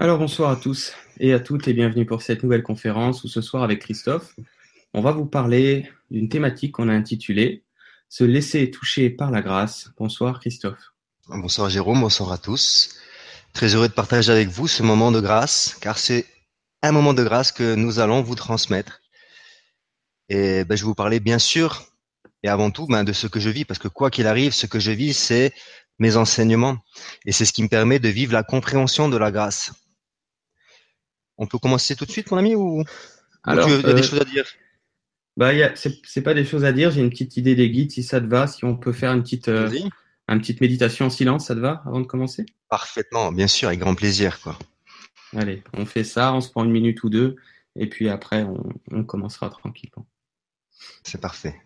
Alors bonsoir à tous et à toutes et bienvenue pour cette nouvelle conférence où ce soir avec Christophe, on va vous parler d'une thématique qu'on a intitulée Se laisser toucher par la grâce. Bonsoir Christophe. Bonsoir Jérôme, bonsoir à tous. Très heureux de partager avec vous ce moment de grâce car c'est un moment de grâce que nous allons vous transmettre. Et ben, je vais vous parler bien sûr et avant tout ben, de ce que je vis parce que quoi qu'il arrive, ce que je vis c'est mes enseignements et c'est ce qui me permet de vivre la compréhension de la grâce. On peut commencer tout de suite, mon ami, ou, Alors, tu as des euh, choses à dire? bah, c'est pas des choses à dire, j'ai une petite idée des guides si ça te va, si on peut faire une petite, euh, Vas-y. une petite méditation en silence, ça te va avant de commencer? Parfaitement, bien sûr, avec grand plaisir, quoi. Allez, on fait ça, on se prend une minute ou deux et puis après on, on commencera tranquillement. C'est parfait.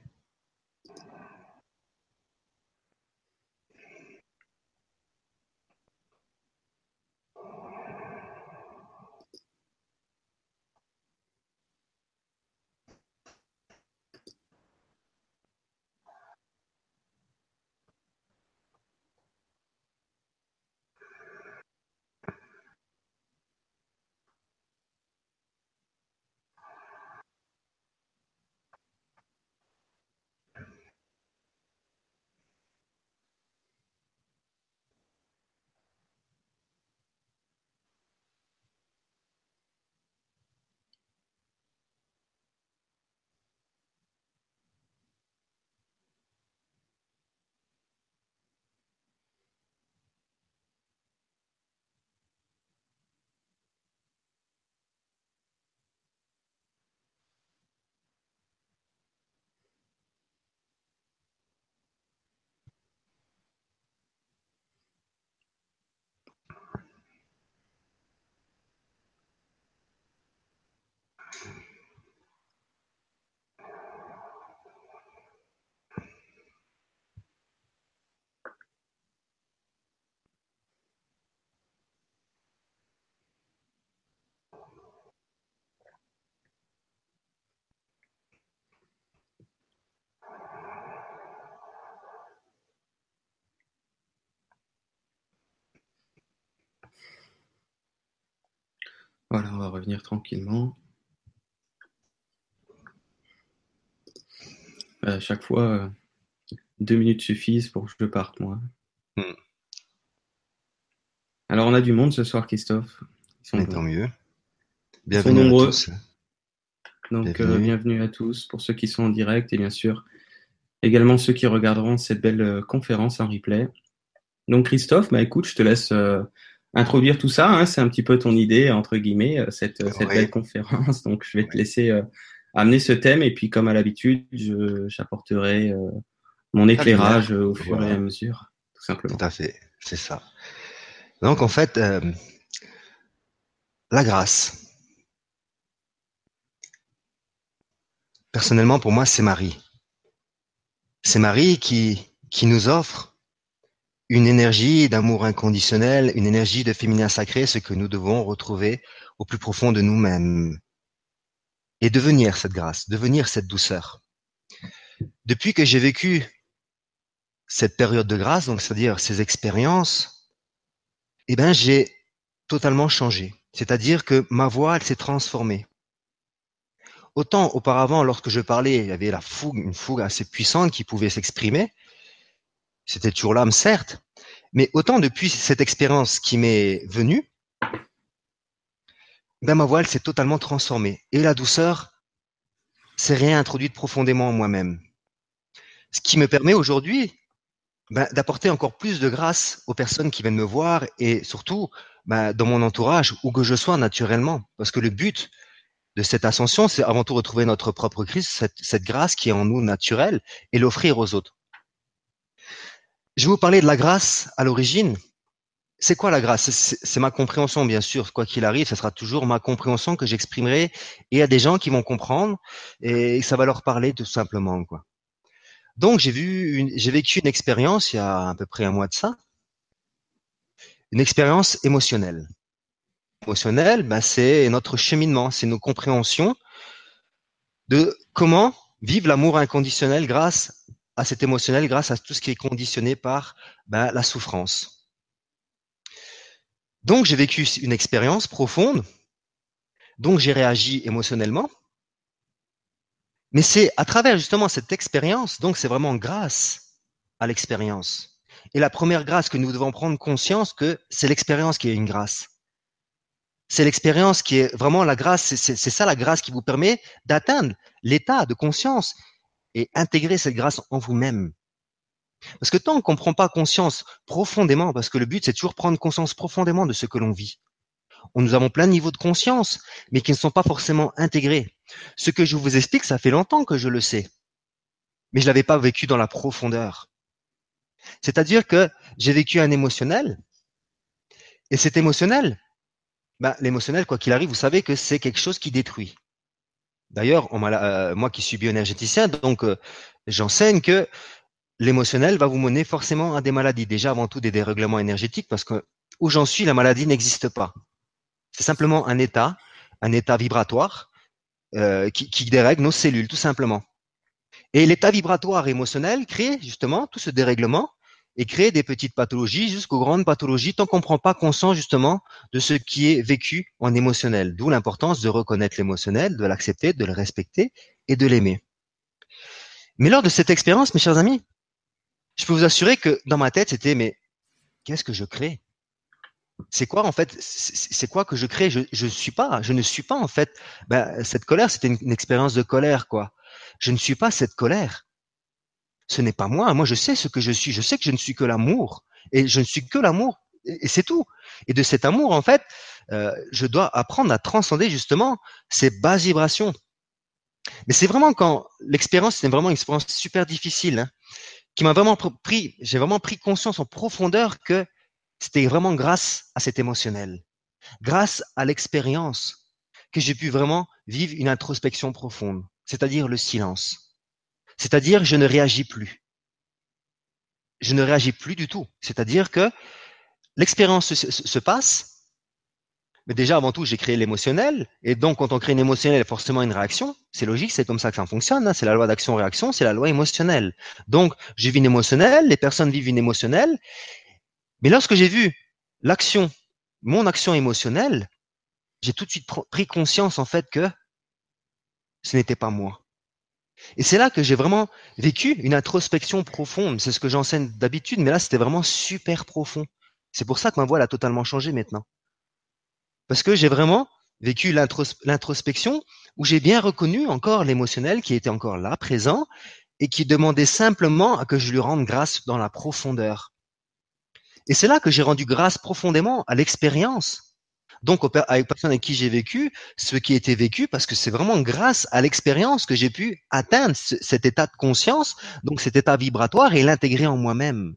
Voilà, on va revenir tranquillement. À chaque fois, euh, deux minutes suffisent pour que je parte, moi. Hmm. Alors, on a du monde ce soir, Christophe. Ils sont, tant mieux. sont Bienvenue à nombreux. tous. donc, bienvenue. euh, bienvenue à tous pour ceux qui sont en direct et bien sûr également ceux qui regarderont cette belle euh, conférence en replay. Donc, Christophe, bah, écoute, je te laisse euh, introduire tout ça. hein. C'est un petit peu ton idée, entre guillemets, euh, cette, euh, cette belle conférence. Donc, je vais te laisser euh, amener ce thème et puis, comme à l'habitude, j'apporterai euh, mon éclairage au fur et à mesure, tout simplement. Tout à fait, c'est ça. Donc en fait, euh, la grâce. Personnellement, pour moi, c'est Marie. C'est Marie qui, qui nous offre une énergie d'amour inconditionnel, une énergie de féminin sacré, ce que nous devons retrouver au plus profond de nous-mêmes. Et devenir cette grâce, devenir cette douceur. Depuis que j'ai vécu cette période de grâce, donc c'est-à-dire ces expériences, eh ben j'ai totalement changé. C'est-à-dire que ma voix, elle s'est transformée. Autant auparavant, lorsque je parlais, il y avait la fougue, une fougue assez puissante qui pouvait s'exprimer. C'était toujours l'âme, certes. Mais autant depuis cette expérience qui m'est venue, ben ma voix, elle s'est totalement transformée. Et la douceur s'est réintroduite profondément en moi-même. Ce qui me permet aujourd'hui ben, d'apporter encore plus de grâce aux personnes qui viennent me voir et surtout ben, dans mon entourage, où que je sois naturellement. Parce que le but de cette ascension, c'est avant tout retrouver notre propre Christ, cette grâce qui est en nous naturelle, et l'offrir aux autres. Je vais vous parler de la grâce à l'origine. C'est quoi la grâce? C'est ma compréhension, bien sûr. Quoi qu'il arrive, ce sera toujours ma compréhension que j'exprimerai. Et il y a des gens qui vont comprendre et ça va leur parler tout simplement. Quoi. Donc j'ai vu, j'ai vécu une expérience il y a à peu près un mois de ça, une expérience émotionnelle. Émotionnelle, ben, c'est notre cheminement, c'est nos compréhensions de comment vivre l'amour inconditionnel grâce à cet émotionnel, grâce à tout ce qui est conditionné par ben, la souffrance. Donc j'ai vécu une expérience profonde, donc j'ai réagi émotionnellement, mais c'est à travers justement cette expérience, donc c'est vraiment grâce à l'expérience. Et la première grâce que nous devons prendre conscience que c'est l'expérience qui est une grâce. C'est l'expérience qui est vraiment la grâce, c'est ça la grâce qui vous permet d'atteindre l'état de conscience et intégrer cette grâce en vous-même. Parce que tant qu'on ne prend pas conscience profondément, parce que le but c'est toujours prendre conscience profondément de ce que l'on vit. Nous avons plein de niveaux de conscience, mais qui ne sont pas forcément intégrés. Ce que je vous explique, ça fait longtemps que je le sais, mais je l'avais pas vécu dans la profondeur. C'est-à-dire que j'ai vécu un émotionnel, et cet émotionnel, ben, l'émotionnel, quoi qu'il arrive, vous savez que c'est quelque chose qui détruit. D'ailleurs, euh, moi qui suis bioénergéticien, donc euh, j'enseigne que l'émotionnel va vous mener forcément à des maladies. Déjà, avant tout, des dérèglements énergétiques, parce que où j'en suis, la maladie n'existe pas. C'est simplement un état, un état vibratoire euh, qui, qui dérègle nos cellules, tout simplement. Et l'état vibratoire émotionnel crée justement tout ce dérèglement et crée des petites pathologies jusqu'aux grandes pathologies tant qu'on ne prend pas conscience justement de ce qui est vécu en émotionnel. D'où l'importance de reconnaître l'émotionnel, de l'accepter, de le respecter et de l'aimer. Mais lors de cette expérience, mes chers amis, je peux vous assurer que dans ma tête, c'était mais qu'est-ce que je crée? C'est quoi en fait C'est quoi que je crée? Je je suis pas, je ne suis pas en fait. Ben, cette colère, c'était une, une expérience de colère quoi. Je ne suis pas cette colère ce n'est pas moi. Moi, je sais ce que je suis. Je sais que je ne suis que l'amour. Et je ne suis que l'amour. Et c'est tout. Et de cet amour, en fait, euh, je dois apprendre à transcender justement ces basses vibrations. Mais c'est vraiment quand l'expérience, c'est vraiment une expérience super difficile, hein, qui m'a vraiment pris, j'ai vraiment pris conscience en profondeur que c'était vraiment grâce à cet émotionnel, grâce à l'expérience, que j'ai pu vraiment vivre une introspection profonde, c'est-à-dire le silence. C'est-à-dire, je ne réagis plus. Je ne réagis plus du tout. C'est-à-dire que l'expérience se, passe, mais déjà, avant tout, j'ai créé l'émotionnel. Et donc, quand on crée une émotionnel, il y a forcément une réaction. C'est logique, c'est comme ça que ça fonctionne. Hein. C'est la loi d'action-réaction, c'est la loi émotionnelle. Donc, j'ai vu une émotionnelle, les personnes vivent une émotionnelle. Mais lorsque j'ai vu l'action, mon action émotionnelle, j'ai tout de suite pris conscience, en fait, que ce n'était pas moi. Et c'est là que j'ai vraiment vécu une introspection profonde. C'est ce que j'enseigne d'habitude, mais là, c'était vraiment super profond. C'est pour ça que ma voix a totalement changé maintenant. Parce que j'ai vraiment vécu l'introspection où j'ai bien reconnu encore l'émotionnel qui était encore là, présent, et qui demandait simplement à que je lui rende grâce dans la profondeur. Et c'est là que j'ai rendu grâce profondément à l'expérience donc avec personnes avec qui j'ai vécu, ce qui a été vécu, parce que c'est vraiment grâce à l'expérience que j'ai pu atteindre cet état de conscience, donc cet état vibratoire et l'intégrer en moi-même.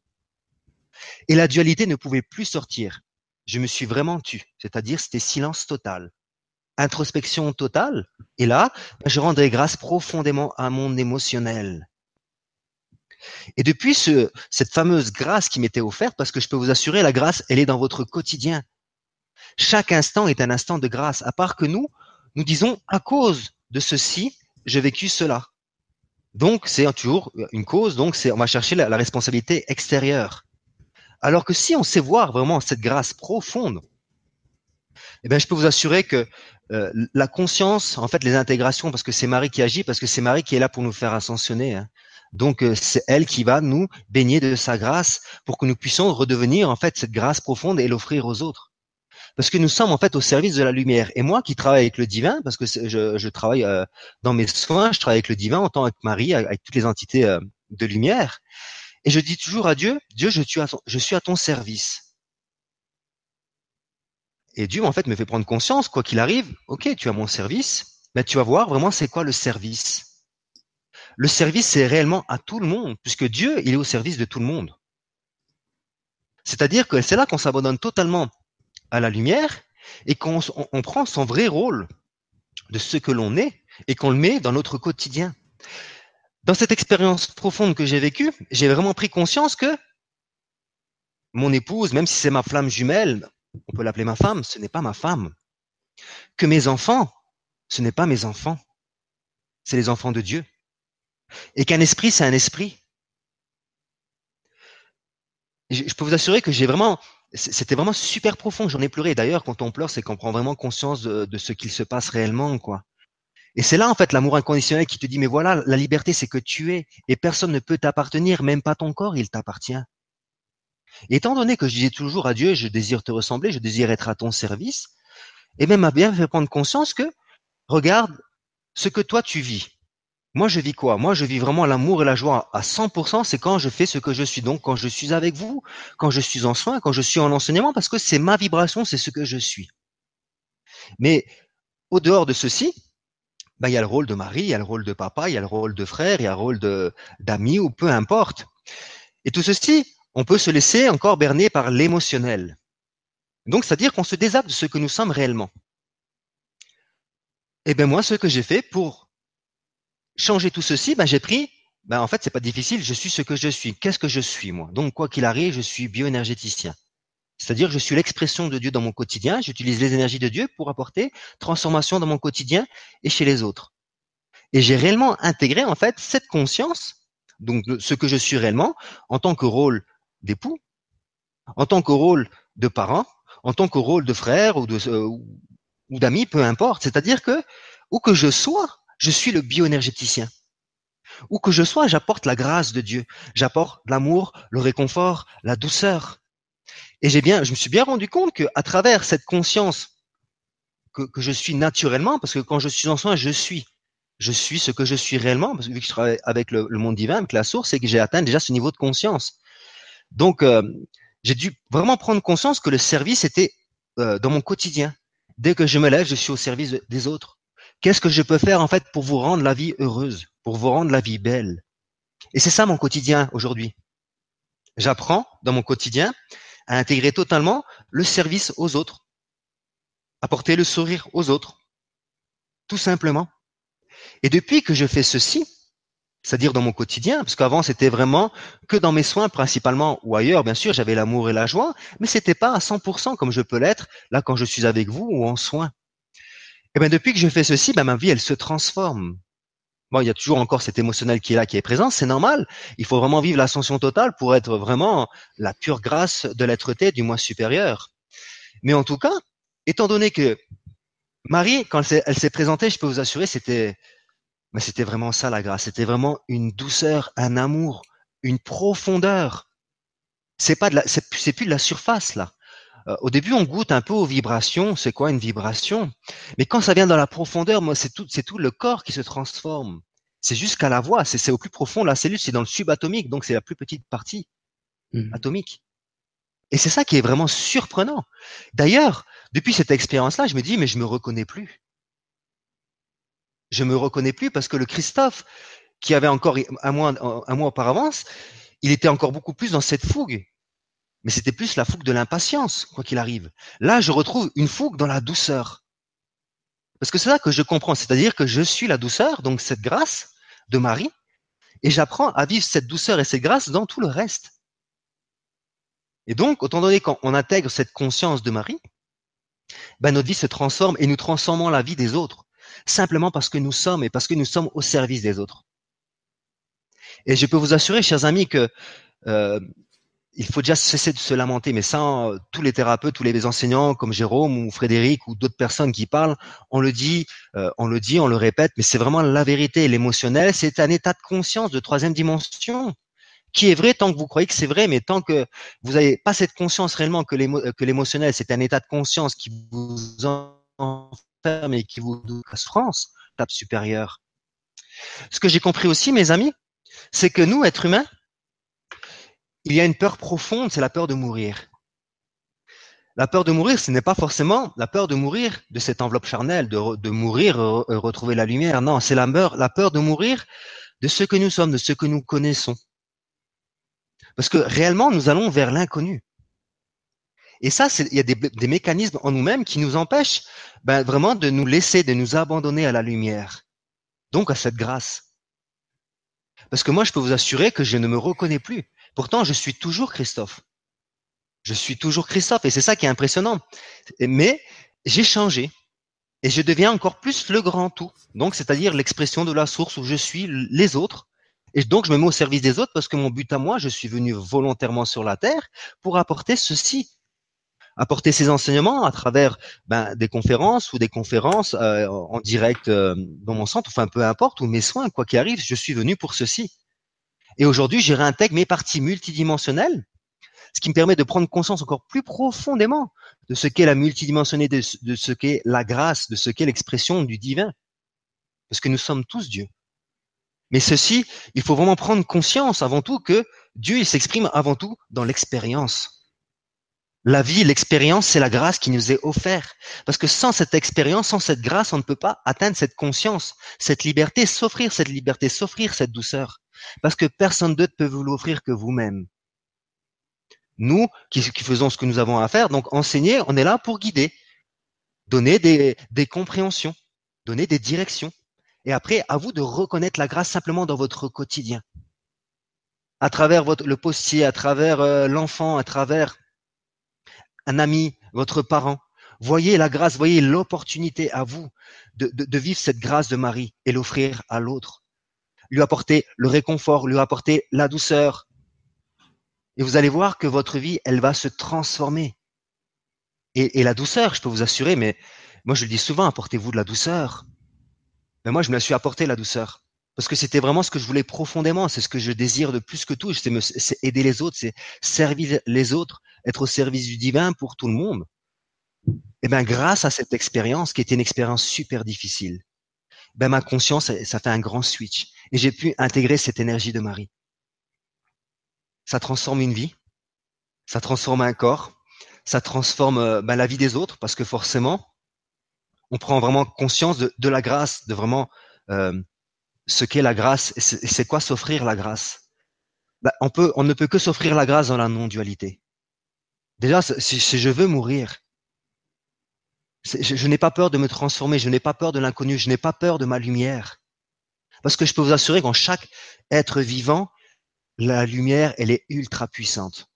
Et la dualité ne pouvait plus sortir. Je me suis vraiment tu, c'est-à-dire c'était silence total, introspection totale. Et là, je rendrai grâce profondément à mon émotionnel. Et depuis ce, cette fameuse grâce qui m'était offerte, parce que je peux vous assurer, la grâce, elle est dans votre quotidien. Chaque instant est un instant de grâce, à part que nous, nous disons, à cause de ceci, j'ai vécu cela. Donc, c'est toujours une cause, donc c'est, on va chercher la, responsabilité extérieure. Alors que si on sait voir vraiment cette grâce profonde, eh bien, je peux vous assurer que euh, la conscience, en fait, les intégrations, parce que c'est Marie qui agit, parce que c'est Marie qui est là pour nous faire ascensionner. Hein. Donc, euh, c'est elle qui va nous baigner de sa grâce pour que nous puissions redevenir, en fait, cette grâce profonde et l'offrir aux autres parce que nous sommes en fait au service de la lumière. Et moi qui travaille avec le divin, parce que je, je travaille euh, dans mes soins, je travaille avec le divin en tant que Marie, avec, toutes les entités euh, de lumière, et je dis toujours à Dieu, Dieu, je suis à ton, je suis à ton service. Et Dieu en fait me fait prendre conscience, quoi qu'il arrive, ok, tu as mon service, mais tu vas voir vraiment c'est quoi le service. Le service, c'est réellement à tout le monde, puisque Dieu, il est au service de tout le monde. C'est-à-dire que c'est là qu'on s'abandonne totalement à la lumière et qu'on on prend son vrai rôle de ce que l'on est et qu'on le met dans notre quotidien. Dans cette expérience profonde que j'ai vécue, j'ai vraiment pris conscience que mon épouse, même si c'est ma flamme jumelle, on peut l'appeler ma femme, ce n'est pas ma femme. Que mes enfants, ce n'est pas mes enfants, c'est les enfants de Dieu. Et qu'un esprit, c'est un esprit. Je peux vous assurer que j'ai vraiment c'était vraiment super profond. J'en ai pleuré. D'ailleurs, quand on pleure, c'est qu'on prend vraiment conscience de, ce qu'il se passe réellement, quoi. Et c'est là, en fait, l'amour inconditionnel qui te dit, mais voilà, la liberté, c'est que tu es, et personne ne peut t'appartenir, même pas ton corps, il t'appartient. étant donné que je disais toujours à Dieu, je désire te ressembler, je désire être à ton service, et même m'a bien fait prendre conscience que, regarde ce que toi tu vis. Moi, je vis quoi? Moi, je vis vraiment l'amour et la joie à 100%. C'est quand je fais ce que je suis. Donc, quand je suis avec vous, quand je suis en soins, quand je suis en enseignement, parce que c'est ma vibration, c'est ce que je suis. Mais au dehors de ceci, bah, il y a le rôle de mari, il y a le rôle de papa, il y a le rôle de frère, il y a le rôle d'ami ou peu importe. Et tout ceci, on peut se laisser encore berner par l'émotionnel. Donc, c'est-à-dire qu'on se désacte de ce que nous sommes réellement. Et eh bien moi, ce que j'ai fait pour changer tout ceci, ben j'ai pris, ben en fait c'est pas difficile, je suis ce que je suis. Qu'est-ce que je suis moi? Donc quoi qu'il arrive, je suis bioénergéticien. C'est-à-dire je suis l'expression de Dieu dans mon quotidien, j'utilise les énergies de Dieu pour apporter transformation dans mon quotidien et chez les autres. Et j'ai réellement intégré en fait cette conscience, donc ce que je suis réellement, en tant que rôle d'époux, en tant que rôle de parent, en tant que rôle de frère ou de, euh, peu importe. C'est-à-dire que, où que je sois, je suis le bioénergéticien. Où que je sois, j'apporte la grâce de Dieu. J'apporte l'amour, le réconfort, la douceur. Et j'ai bien, je me suis bien rendu compte que, à travers cette conscience que, je suis naturellement, parce que quand je suis en soin, je suis. Je suis ce que je suis réellement, parce que vu que je travaille avec le, monde divin, avec la source, c'est que j'ai atteint déjà ce niveau de conscience. Donc, euh, j'ai dû vraiment prendre conscience que le service était euh, dans mon quotidien. Dès que je me lève, je suis au service des autres. Qu'est-ce que je peux faire en fait pour vous rendre la vie heureuse, pour vous rendre la vie belle? Et c'est ça mon quotidien aujourd'hui. J'apprends dans mon quotidien à intégrer totalement le service aux autres, apporter le sourire aux autres, tout simplement. Et depuis que je fais ceci, c'est-à-dire dans mon quotidien, parce qu'avant c'était vraiment que dans mes soins principalement ou ailleurs, bien sûr, j'avais l'amour et la joie, mais c'était pas à 100% comme je peux l'être là quand je suis avec vous ou en soins. Et bien depuis que je fais ceci, ben ma vie elle se transforme. Bon, il y a toujours encore cet émotionnel qui est là, qui est présent, c'est normal. Il faut vraiment vivre l'ascension totale pour être vraiment la pure grâce de l'être-té du moi supérieur. Mais en tout cas, étant donné que Marie, quand elle s'est présentée, je peux vous assurer, c'était mais c'était vraiment ça la grâce. C'était vraiment une douceur, un amour, une profondeur. C'est pas de la, c'est plus de la surface là. Euh, au début, on goûte un peu aux vibrations. C'est quoi une vibration? Mais quand ça vient dans la profondeur, moi, c'est tout, c'est tout le corps qui se transforme. C'est jusqu'à la voix. C'est au plus profond. La cellule, c'est dans le subatomique, donc c'est la plus petite partie mmh. atomique. Et c'est ça qui est vraiment surprenant. D'ailleurs, depuis cette expérience-là, je me dis, mais je me reconnais plus je me reconnais plus parce que le Christophe, qui avait encore un mois, un mois auparavant, il était encore beaucoup plus dans cette fougue. Mais c'était plus la fougue de l'impatience, quoi qu'il arrive. Là, je retrouve une fougue dans la douceur. Parce que c'est ça que je comprends, c'est-à-dire que je suis la douceur, donc cette grâce de Marie, et j'apprends à vivre cette douceur et cette grâce dans tout le reste. Et donc, autant donné qu'on intègre cette conscience de Marie, ben notre vie se transforme et nous transformons la vie des autres simplement parce que nous sommes et parce que nous sommes au service des autres. Et je peux vous assurer, chers amis, que euh, il faut déjà cesser de se lamenter, mais ça, euh, tous les thérapeutes, tous les enseignants comme Jérôme ou Frédéric ou d'autres personnes qui parlent, on le dit, euh, on le dit, on le répète, mais c'est vraiment la vérité. L'émotionnel, c'est un état de conscience de troisième dimension qui est vrai tant que vous croyez que c'est vrai, mais tant que vous n'avez pas cette conscience réellement que l'émotionnel, c'est un état de conscience qui vous en mais qui vous donne la souffrance, tape supérieure. Ce que j'ai compris aussi, mes amis, c'est que nous, êtres humains, il y a une peur profonde, c'est la peur de mourir. La peur de mourir, ce n'est pas forcément la peur de mourir de cette enveloppe charnelle, de, mourir, retrouver la lumière. Non, c'est la, peur de mourir de ce que nous sommes, de ce que nous connaissons. Parce que réellement, nous allons vers l'inconnu. Et ça, il y a des, mécanismes en nous-mêmes qui nous empêchent ben, vraiment de nous laisser, de nous abandonner à la lumière, donc à cette grâce. Parce que moi, je peux vous assurer que je ne me reconnais plus. Pourtant, je suis toujours Christophe. Je suis toujours Christophe, et c'est ça qui est impressionnant. Mais j'ai changé, et je deviens encore plus le grand tout. Donc, c'est-à-dire l'expression de la source où je suis les autres. Et donc, je me mets au service des autres parce que mon but à moi, je suis venu volontairement sur la terre pour apporter ceci apporter ces enseignements à travers ben, des conférences ou des conférences euh, en direct euh, dans mon centre, enfin peu importe, ou mes soins, quoi qu'il arrive, je suis venu pour ceci. Et aujourd'hui, je réintègre mes parties multidimensionnelles, ce qui me permet de prendre conscience encore plus profondément de ce qu'est la multidimensionnalité, de ce qu'est la grâce, de ce qu'est l'expression du divin. Parce que nous sommes tous Dieu. Mais ceci, il faut vraiment prendre conscience avant tout que Dieu, il s'exprime avant tout dans l'expérience. La vie, l'expérience, c'est la grâce qui nous est offerte. Parce que sans cette expérience, sans cette grâce, on ne peut pas atteindre cette conscience, cette liberté, s'offrir cette liberté, s'offrir cette douceur. Parce que personne d'autre peut vous l'offrir que vous-même. Nous, qui, faisons ce que nous avons à faire, donc enseigner, on est là pour guider, donner des, compréhensions, donner des directions. Et après, à vous de reconnaître la grâce simplement dans votre quotidien. À travers le postier, à travers euh, l'enfant, à travers un ami, votre parent. Voyez la grâce, voyez l'opportunité à vous de, vivre cette grâce de Marie et l'offrir à l'autre. Lui apporter le réconfort, lui apporter la douceur. Et vous allez voir que votre vie, elle va se transformer. Et, la douceur, je peux vous assurer, mais moi je le dis souvent, apportez-vous de la douceur. Mais moi, je me suis apporté la douceur. Parce que c'était vraiment ce que je voulais profondément, c'est ce que je désire de plus que tout, c'est aider les autres, c'est servir les autres, être au service du divin pour tout le monde. Et eh ben grâce à cette expérience, qui était une expérience super difficile, ben ma conscience, ça fait un grand switch. Et j'ai pu intégrer cette énergie de Marie. Ça transforme une vie, ça transforme un corps, ça transforme euh, ben, la vie des autres, parce que forcément, on prend vraiment conscience de, la grâce, de vraiment euh, ce qu'est la grâce et c'est quoi s'offrir la grâce. Ben, on peut, on ne peut que s'offrir la grâce dans la non-dualité. Déjà, si, je veux mourir, je, n'ai pas peur de me transformer, je n'ai pas peur de l'inconnu, je n'ai pas peur de ma lumière. Parce que je peux vous assurer qu'en chaque être vivant, la lumière, elle est ultra puissante.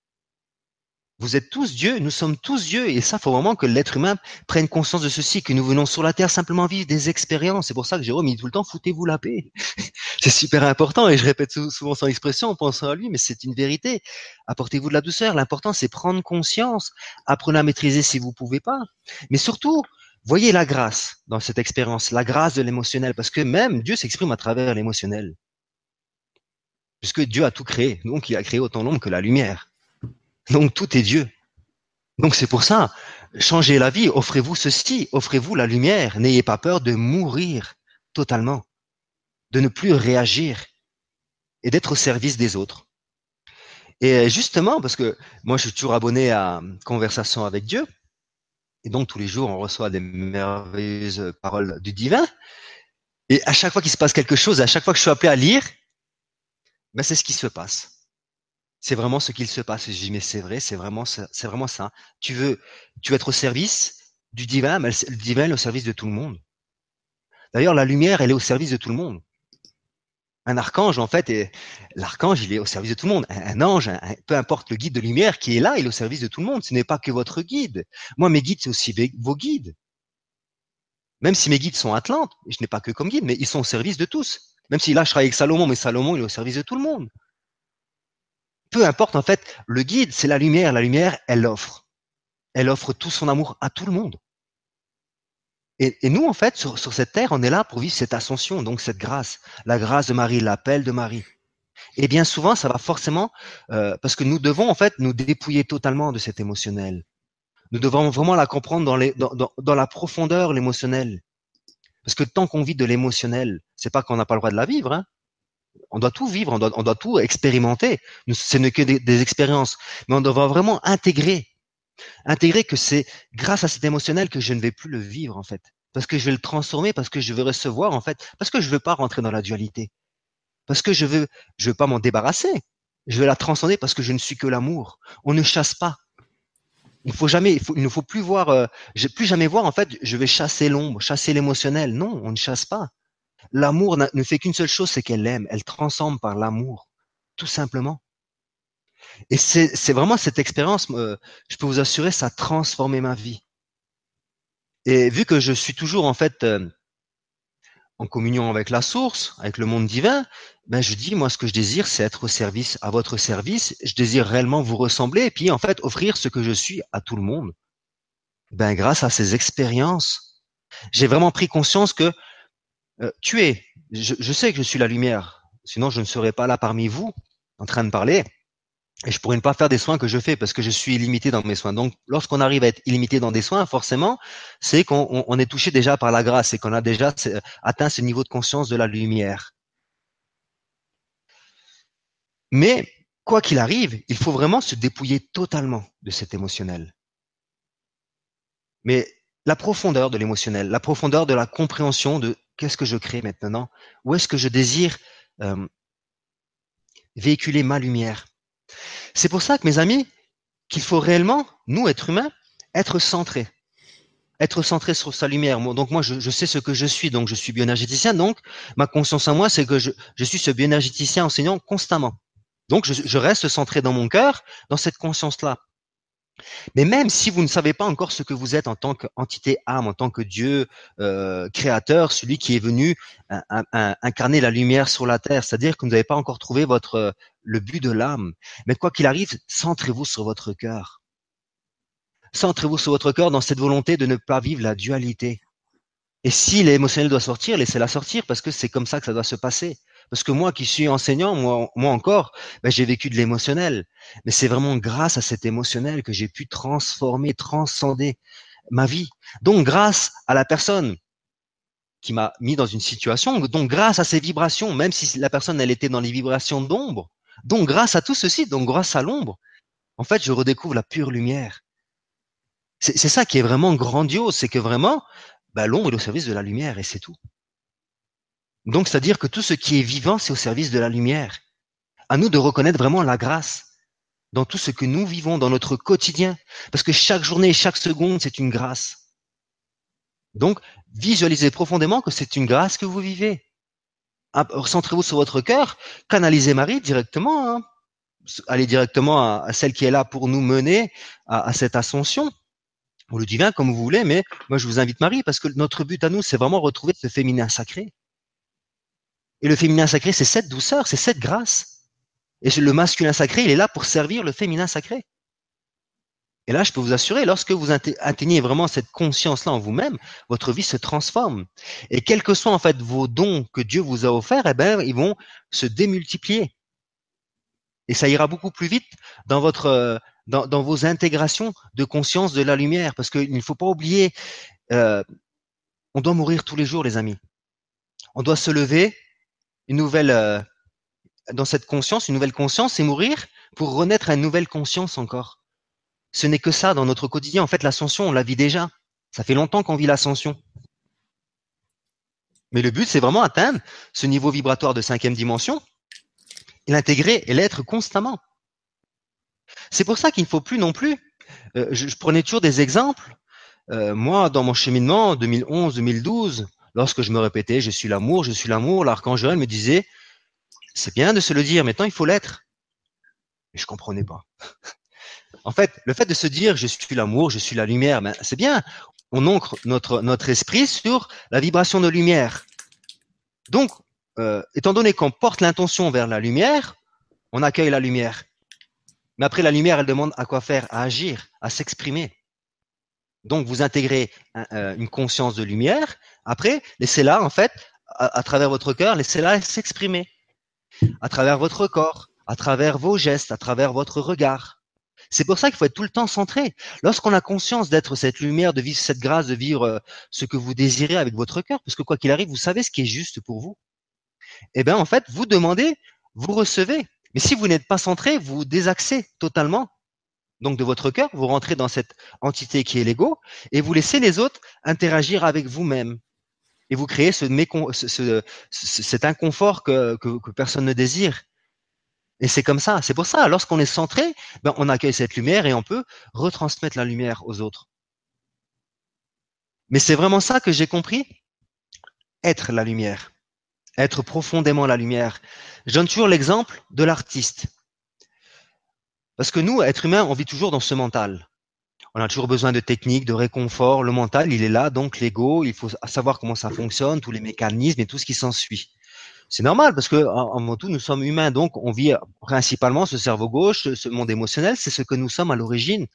Vous êtes tous Dieu, nous sommes tous Dieu, et ça, faut vraiment que l'être humain prenne conscience de ceci, que nous venons sur la terre simplement vivre des expériences. C'est pour ça que Jérôme dit tout le temps, foutez-vous la paix. c'est super important, et je répète souvent son expression en pensant à lui, mais c'est une vérité. Apportez-vous de la douceur. L'important, c'est prendre conscience. Apprenez à maîtriser si vous pouvez pas. Mais surtout, voyez la grâce dans cette expérience, la grâce de l'émotionnel, parce que même Dieu s'exprime à travers l'émotionnel. Puisque Dieu a tout créé, donc il a créé autant l'ombre que la lumière. Donc tout est Dieu. Donc c'est pour ça, changez la vie, offrez-vous ceci, offrez-vous la lumière, n'ayez pas peur de mourir totalement, de ne plus réagir et d'être au service des autres. Et justement, parce que moi je suis toujours abonné à Conversation avec Dieu, et donc tous les jours on reçoit des merveilleuses paroles du divin, et à chaque fois qu'il se passe quelque chose, à chaque fois que je suis appelé à lire, ben c'est ce qui se passe. C'est vraiment ce qu'il se passe. je dis, mais c'est vrai, c'est vraiment, c'est vraiment ça. Tu veux, tu veux être au service du divin, mais le divin est au service de tout le monde. D'ailleurs, la lumière, elle est au service de tout le monde. Un archange, en fait, l'archange, il est au service de tout le monde. Un, ange, peu importe le guide de lumière qui est là, il est au service de tout le monde. Ce n'est pas que votre guide. Moi, mes guides, c'est aussi vos guides. Même si mes guides sont Atlantes, je n'ai pas que comme guide, mais ils sont au service de tous. Même si là, je travaille avec Salomon, mais Salomon, il est au service de tout le monde peu importe en fait, le guide, c'est la lumière. La lumière, elle offre. Elle offre tout son amour à tout le monde. Et, nous, en fait, sur, cette terre, on est là pour vivre cette ascension, donc cette grâce, la grâce de Marie, l'appel de Marie. Et bien souvent, ça va forcément, euh, parce que nous devons en fait nous dépouiller totalement de cet émotionnel. Nous devons vraiment la comprendre dans, la profondeur, l'émotionnel. Parce que tant qu'on vit de l'émotionnel, c'est pas qu'on n'a pas le droit de la vivre, hein, on doit tout vivre, on doit, on doit tout expérimenter. Ce n'est que des, expériences, mais on doit vraiment intégrer, intégrer que c'est grâce à cet émotionnel que je ne vais plus le vivre en fait, parce que je vais le transformer, parce que je vais recevoir en fait, parce que je veux pas rentrer dans la dualité, parce que je veux, je veux pas m'en débarrasser, je veux la transcender parce que je ne suis que l'amour. On ne chasse pas. Il faut jamais, il ne faut plus voir, euh, plus jamais voir en fait, je vais chasser l'ombre, chasser l'émotionnel. Non, on ne chasse pas. L'amour ne fait qu'une seule chose, c'est qu'elle aime. Elle transforme par l'amour, tout simplement. Et c'est vraiment cette expérience, euh, je peux vous assurer, ça a transformé ma vie. Et vu que je suis toujours en fait euh, en communion avec la source, avec le monde divin, ben je dis moi ce que je désire, c'est être au service, à votre service. Je désire réellement vous ressembler et puis en fait offrir ce que je suis à tout le monde, Ben, grâce à ces expériences, j'ai vraiment pris conscience que euh, tu es, je, sais que je suis la lumière, sinon je ne serais pas là parmi vous en train de parler. Et je pourrais ne pas faire des soins que je fais parce que je suis illimité dans mes soins. Donc, lorsqu'on arrive à être illimité dans des soins, forcément, c'est qu'on on est touché déjà par la grâce et qu'on a déjà atteint ce niveau de conscience de la lumière. Mais, quoi qu'il arrive, il faut vraiment se dépouiller totalement de cet émotionnel. Mais la profondeur de l'émotionnel, la profondeur de la compréhension de qu'est-ce que je crée maintenant, où est-ce que je désire euh, véhiculer ma lumière, c'est pour ça que, mes amis, qu'il faut réellement, nous, êtres humains, être centrés. Être centré sur sa lumière. Donc moi, je, sais ce que je suis, donc je suis bioénergéticien. Donc ma conscience en moi, c'est que je, suis ce bioénergéticien enseignant constamment. Donc je reste centré dans mon cœur, dans cette conscience-là. Mais même si vous ne savez pas encore ce que vous êtes en tant qu'entité âme, en tant que Dieu euh, créateur, celui qui est venu incarner la lumière sur la terre, c'est-à-dire que vous n'avez pas encore trouvé votre le but de l'âme. Mais quoi qu'il arrive, centrez-vous sur votre cœur. Centrez-vous sur votre cœur dans cette volonté de ne pas vivre la dualité. Et si l'émotionnel doit sortir, laissez-la sortir parce que c'est comme ça que ça doit se passer. Parce que moi qui suis enseignant, moi, encore, ben, j'ai vécu de l'émotionnel. Mais c'est vraiment grâce à cet émotionnel que j'ai pu transformer, transcender ma vie. Donc grâce à la personne qui m'a mis dans une situation, donc grâce à ces vibrations, même si la personne elle était dans les vibrations d'ombre, donc grâce à tout ceci, donc grâce à l'ombre, en fait je redécouvre la pure lumière. C'est ça qui est vraiment grandiose, c'est que vraiment, ben, l'ombre est au service de la lumière et c'est tout. Donc, c'est-à-dire que tout ce qui est vivant, c'est au service de la lumière. À nous de reconnaître vraiment la grâce dans tout ce que nous vivons dans notre quotidien. Parce que chaque journée, chaque seconde, c'est une grâce. Donc, visualisez profondément que c'est une grâce que vous vivez. Recentrez-vous sur votre cœur, canalisez Marie directement. Hein. Allez directement à, celle qui est là pour nous mener à, à cette ascension ou le divin comme vous voulez, mais moi je vous invite Marie parce que notre but à nous, c'est vraiment retrouver ce féminin sacré. Et le féminin sacré, c'est cette douceur, c'est cette grâce. Et le masculin sacré, il est là pour servir le féminin sacré. Et là, je peux vous assurer, lorsque vous atteignez vraiment cette conscience-là en vous-même, votre vie se transforme. Et quels que soient en fait vos dons que Dieu vous a offerts, eh ben, ils vont se démultiplier. Et ça ira beaucoup plus vite dans votre, dans, dans vos intégrations de conscience de la lumière, parce qu'il ne faut pas oublier, euh, on doit mourir tous les jours, les amis. On doit se lever, une nouvelle euh, dans cette conscience, une nouvelle conscience et mourir pour renaître à une nouvelle conscience encore. Ce n'est que ça dans notre quotidien. En fait, l'ascension, on la vit déjà. Ça fait longtemps qu'on vit l'ascension. Mais le but, c'est vraiment atteindre ce niveau vibratoire de cinquième dimension l'intégrer et l'être constamment. C'est pour ça qu'il ne faut plus non plus. Euh, je, prenais toujours des exemples. Euh, moi, dans mon cheminement 2011-2012, Lorsque je me répétais, je suis l'amour, je suis l'amour, l'archange me disait, c'est bien de se le dire, maintenant il faut l'être. Mais je comprenais pas. en fait, le fait de se dire, je suis l'amour, je suis la lumière, ben, c'est bien. On ancre notre, notre esprit sur la vibration de lumière. Donc, euh, étant donné qu'on porte l'intention vers la lumière, on accueille la lumière. Mais après, la lumière, elle demande à quoi faire, à agir, à s'exprimer. Donc, vous intégrez euh, une conscience de lumière. Après, laissez-la, en fait, à, travers votre cœur, laissez-la s'exprimer. À travers votre corps, à travers vos gestes, à travers votre regard. C'est pour ça qu'il faut être tout le temps centré. Lorsqu'on a conscience d'être cette lumière, de vivre cette grâce, de vivre euh, ce que vous désirez avec votre cœur, parce que quoi qu'il arrive, vous savez ce qui est juste pour vous. Eh bien, en fait, vous demandez, vous recevez. Mais si vous n'êtes pas centré, vous désaxez totalement donc de votre cœur, vous rentrez dans cette entité qui est l'ego et vous laissez les autres interagir avec vous-même. Et vous créez ce, cet inconfort que, personne ne désire. Et c'est comme ça. C'est pour ça, lorsqu'on est centré, ben, on accueille cette lumière et on peut retransmettre la lumière aux autres. Mais c'est vraiment ça que j'ai compris? Être la lumière. Être profondément la lumière. Je donne toujours l'exemple de l'artiste. Parce que nous, êtres humains, on vit toujours dans ce mental. On a toujours besoin de techniques, de réconfort. Le mental, il est là, donc l'ego, il faut savoir comment ça fonctionne, tous les mécanismes et tout ce qui s'ensuit. C'est normal parce que en, tout, nous sommes humains, donc on vit principalement ce cerveau gauche, ce monde émotionnel, c'est ce que nous sommes à l'origine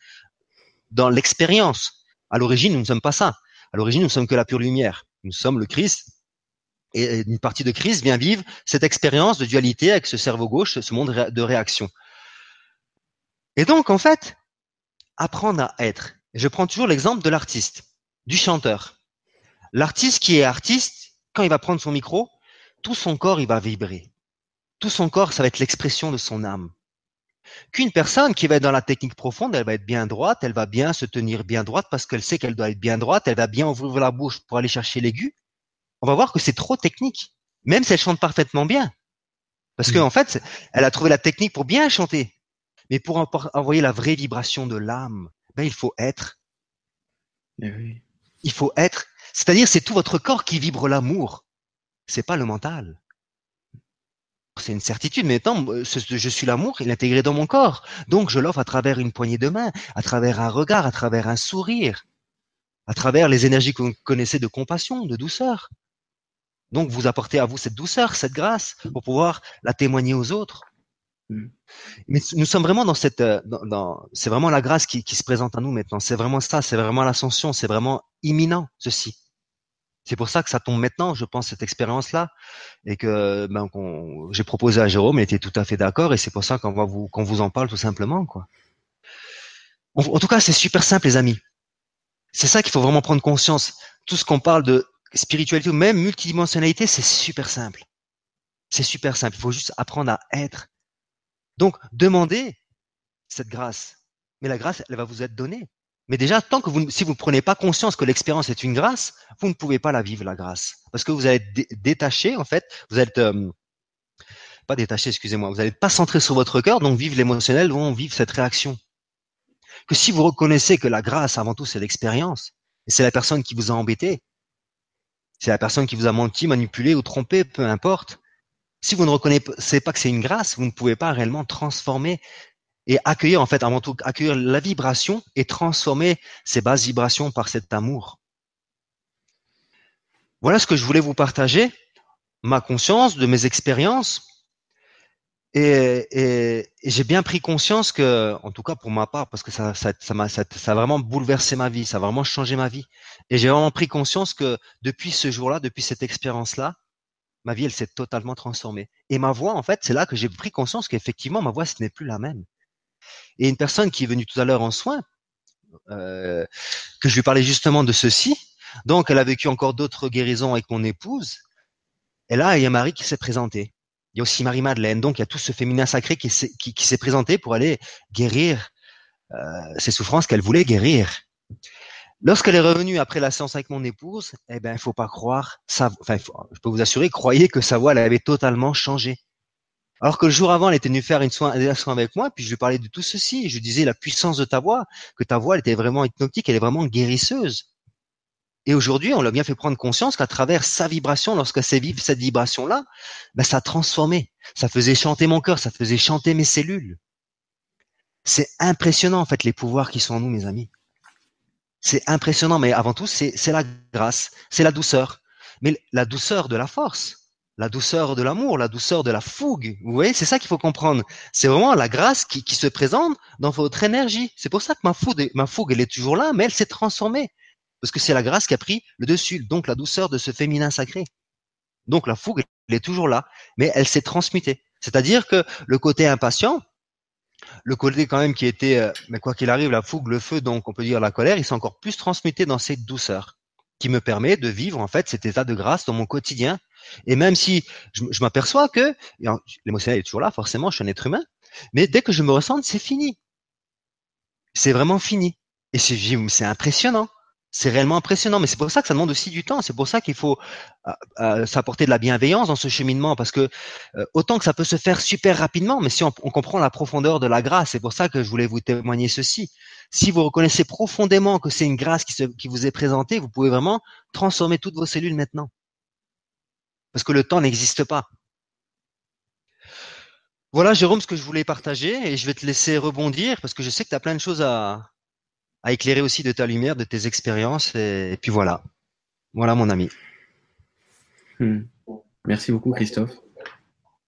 dans l'expérience. À l'origine, nous ne sommes pas ça. À l'origine, nous sommes que la pure lumière. Nous sommes le Christ. Et une partie de Christ vient vivre cette expérience de dualité avec ce cerveau gauche, ce monde de réaction. Et donc, en fait, apprendre à être. je prends toujours l'exemple de l'artiste, du chanteur. L'artiste qui est artiste, quand il va prendre son micro, tout son corps, il va vibrer. Tout son corps, ça va être l'expression de son âme. Qu'une personne qui va être dans la technique profonde, elle va être bien droite, elle va bien se tenir bien droite parce qu'elle sait qu'elle doit être bien droite, elle va bien ouvrir la bouche pour aller chercher l'aigu. On va voir que c'est trop technique, même si elle chante parfaitement bien. Parce qu'en en fait, elle a trouvé la technique pour bien chanter. Mais pour envoyer la vraie vibration de l'âme, ben, il faut être. Eh il faut être. C'est-à-dire, c'est tout votre corps qui vibre l'amour. C'est pas le mental. C'est une certitude, mais étant, je suis l'amour, il est intégré dans mon corps. Donc, je l'offre à travers une poignée de main, à travers un regard, à travers un sourire, à travers les énergies que vous connaissez de compassion, de douceur. Donc, vous apportez à vous cette douceur, cette grâce, pour pouvoir la témoigner aux autres. Mm. Mais nous sommes vraiment dans cette, euh, dans, c'est vraiment la grâce qui, qui, se présente à nous maintenant. C'est vraiment ça, c'est vraiment l'ascension, c'est vraiment imminent ceci. C'est pour ça que ça tombe maintenant, je pense, cette expérience-là, et que ben, j'ai proposé à Jérôme, il était tout à fait d'accord, et c'est pour ça qu'on va vous, qu'on vous en parle tout simplement, quoi. En, en tout cas, c'est super simple, les amis. C'est ça qu'il faut vraiment prendre conscience. Tout ce qu'on parle de spiritualité ou même multidimensionnalité, c'est super simple. C'est super simple. Il faut juste apprendre à être donc, demandez cette grâce. Mais la grâce, elle va vous être donnée. Mais déjà, tant que vous, si vous ne prenez pas conscience que l'expérience est une grâce, vous ne pouvez pas la vivre, la grâce. Parce que vous allez être détaché, en fait, vous êtes, euh, pas détaché, excusez-moi, vous n'allez pas centré sur votre cœur, donc vivre l'émotionnel, vont vivre cette réaction. Que si vous reconnaissez que la grâce, avant tout, c'est l'expérience, et c'est la personne qui vous a embêté, c'est la personne qui vous a menti, manipulé ou trompé, peu importe, si vous ne reconnaissez pas que c'est une grâce, vous ne pouvez pas réellement transformer et accueillir, en fait, avant tout, accueillir la vibration et transformer ces basses vibrations par cet amour. Voilà ce que je voulais vous partager, ma conscience de mes expériences. Et, j'ai bien pris conscience que, en tout cas pour ma part, parce que ça, ça, ça, ça, ça a vraiment bouleversé ma vie, ça a vraiment changé ma vie. Et j'ai vraiment pris conscience que depuis ce jour-là, depuis cette expérience-là, ma vie, elle s'est totalement transformée. Et ma voix, en fait, c'est là que j'ai pris conscience qu'effectivement, ma voix, ce n'est plus la même. Et une personne qui est venue tout à l'heure en soins, euh, que je lui parlais justement de ceci, donc elle a vécu encore d'autres guérisons avec mon épouse, et là, il y a Marie qui s'est présentée. Il y a aussi Marie-Madeleine, donc il y a tout ce féminin sacré qui s'est, qui, s'est présenté pour aller guérir euh, ces souffrances qu'elle voulait guérir. Lorsqu'elle est revenue après la séance avec mon épouse, eh ben, faut pas croire, enfin, je peux vous assurer, croyez que sa voix, elle avait totalement changé. Alors que le jour avant, elle était venue faire une soin, avec moi, puis je lui parlais de tout ceci, je lui disais la puissance de ta voix, que ta voix, elle était vraiment hypnotique, elle est vraiment guérisseuse. Et aujourd'hui, on l'a bien fait prendre conscience qu'à travers sa vibration, lorsque s'est vive cette vibration-là, ben, ça a transformé. Ça faisait chanter mon cœur, ça faisait chanter mes cellules. C'est impressionnant, en fait, les pouvoirs qui sont en nous, mes amis. C'est impressionnant, mais avant tout, c'est la grâce, c'est la douceur. Mais la douceur de la force, la douceur de l'amour, la douceur de la fougue. Vous voyez, c'est ça qu'il faut comprendre. C'est vraiment la grâce qui, se présente dans votre énergie. C'est pour ça que ma fougue, ma fougue, elle est toujours là, mais elle s'est transformée. Parce que c'est la grâce qui a pris le dessus, donc la douceur de ce féminin sacré. Donc la fougue, elle est toujours là, mais elle s'est transmutée. C'est-à-dire que le côté impatient, le côté quand même qui était, euh, mais quoi qu'il arrive, la fougue, le feu, donc on peut dire la colère, il s'est encore plus transmuté dans cette douceur qui me permet de vivre en fait cet état de grâce dans mon quotidien. Et même si je, m'aperçois que l'émotionnel est toujours là, forcément, je suis un être humain, mais dès que je me ressens, c'est fini. C'est vraiment fini. Et c'est impressionnant c'est réellement impressionnant. Mais c'est pour ça que ça demande aussi du temps. C'est pour ça qu'il faut euh, euh, s'apporter de la bienveillance dans ce cheminement, parce que euh, autant que ça peut se faire super rapidement, mais si on, comprend la profondeur de la grâce, c'est pour ça que je voulais vous témoigner ceci. Si vous reconnaissez profondément que c'est une grâce qui, qui vous est présentée, vous pouvez vraiment transformer toutes vos cellules maintenant, parce que le temps n'existe pas. Voilà, Jérôme, ce que je voulais partager, et je vais te laisser rebondir, parce que je sais que tu as plein de choses à, à éclairer aussi de ta lumière, de tes expériences. Et, puis voilà. Voilà mon ami. Hmm. Merci beaucoup Christophe